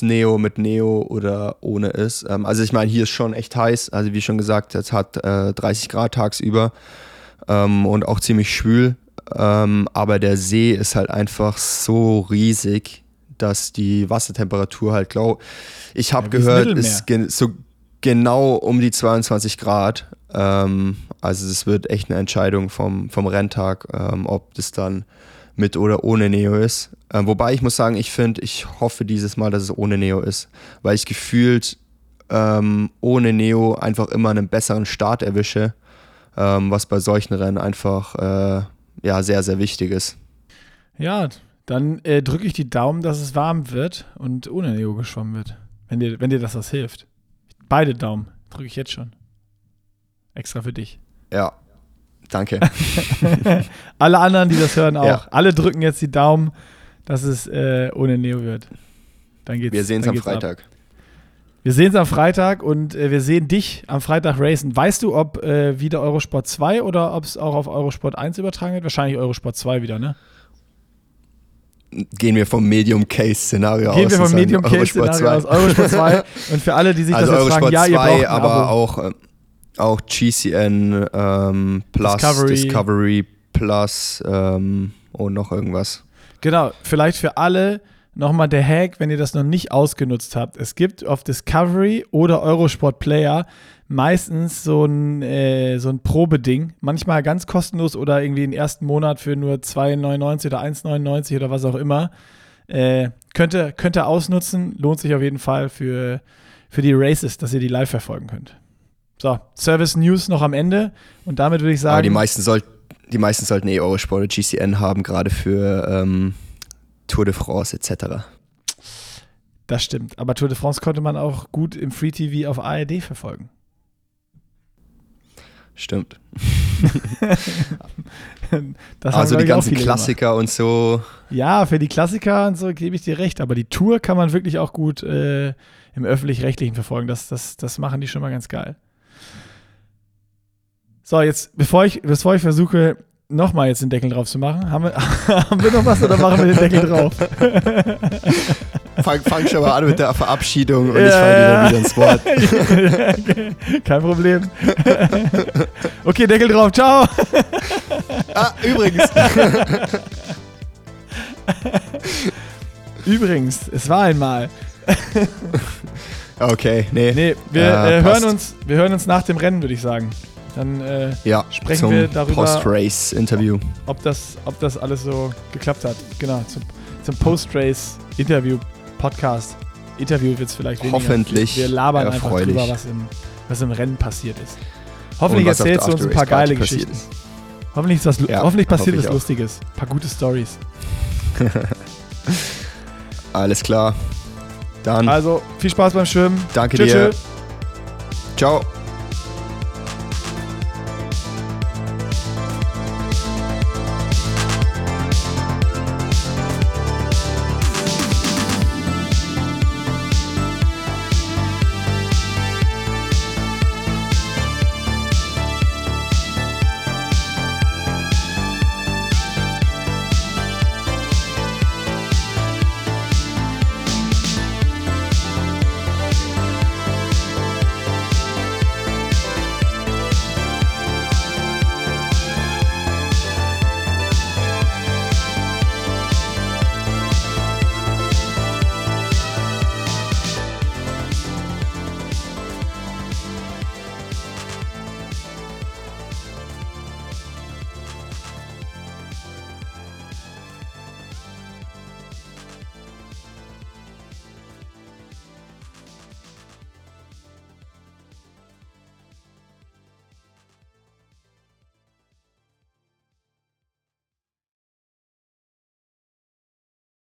Neo mit Neo oder ohne ist. Ähm, also ich meine, hier ist schon echt heiß. Also wie schon gesagt, es hat äh, 30 Grad tagsüber ähm, und auch ziemlich schwül. Ähm, aber der See ist halt einfach so riesig dass die Wassertemperatur halt, glaube ich, habe ja, gehört, ist gen so genau um die 22 Grad. Ähm, also es wird echt eine Entscheidung vom, vom Renntag, ähm, ob das dann mit oder ohne Neo ist. Ähm, wobei ich muss sagen, ich finde, ich hoffe dieses Mal, dass es ohne Neo ist, weil ich gefühlt ähm, ohne Neo einfach immer einen besseren Start erwische, ähm, was bei solchen Rennen einfach äh, ja, sehr, sehr wichtig ist. Ja, dann äh, drücke ich die Daumen, dass es warm wird und ohne Neo geschwommen wird. Wenn dir, wenn dir das was hilft. Beide Daumen drücke ich jetzt schon. Extra für dich. Ja, danke. Alle anderen, die das hören, auch. Ja. Alle drücken jetzt die Daumen, dass es äh, ohne Neo wird. Dann geht's. Wir sehen es am Freitag. Ab. Wir sehen es am Freitag und äh, wir sehen dich am Freitag racen. Weißt du, ob äh, wieder Eurosport 2 oder ob es auch auf Eurosport 1 übertragen wird? Wahrscheinlich Eurosport 2 wieder, ne? Gehen wir vom Medium Case Szenario aus. Gehen wir vom Medium Case Szenario aus Eurosport 2. und für alle, die sich also das jetzt Eurosport fragen, 2, ja, ihr braucht aber auch, äh, auch GCN ähm, Plus, Discovery, Discovery Plus ähm, und noch irgendwas. Genau, vielleicht für alle nochmal der Hack, wenn ihr das noch nicht ausgenutzt habt. Es gibt auf Discovery oder Eurosport Player meistens so ein, äh, so ein Probeding. Manchmal ganz kostenlos oder irgendwie den ersten Monat für nur 2,99 oder 1,99 oder was auch immer. Äh, könnt, ihr, könnt ihr ausnutzen. Lohnt sich auf jeden Fall für, für die Races, dass ihr die live verfolgen könnt. So, Service News noch am Ende. Und damit würde ich sagen. Aber die meisten, soll, die meisten sollten eh Eurosport oder GCN haben, gerade für. Ähm Tour de France etc. Das stimmt. Aber Tour de France konnte man auch gut im Free TV auf ARD verfolgen. Stimmt. also die ganzen Klassiker gemacht. und so. Ja, für die Klassiker und so gebe ich dir recht. Aber die Tour kann man wirklich auch gut äh, im öffentlich-rechtlichen verfolgen. Das, das, das machen die schon mal ganz geil. So, jetzt, bevor ich, bevor ich versuche, nochmal jetzt den Deckel drauf zu machen. Haben wir, haben wir noch was oder machen wir den Deckel drauf? fang, fang schon mal an mit der Verabschiedung und ja, ich falle ja. wieder ins Wort. Kein Problem. okay, Deckel drauf, ciao. ah, übrigens. übrigens, es war einmal. okay, nee. Nee, wir, äh, hören uns, wir hören uns nach dem Rennen, würde ich sagen. Dann äh, ja, sprechen wir darüber, Post-Race-Interview. Ob das, ob das alles so geklappt hat. Genau, zum, zum Post-Race-Interview-Podcast. Interview wird es vielleicht weniger. Hoffentlich. Wir labern erfreulich. einfach drüber, was im, was im Rennen passiert ist. Hoffentlich erzählst du uns ein paar geile Geschichten. Ist. Hoffentlich, ist das, ja, hoffentlich passiert was Lustiges. Ein paar gute Stories. Alles klar. Dann. Also, viel Spaß beim Schwimmen. Danke tschö, dir. Tschö. Ciao.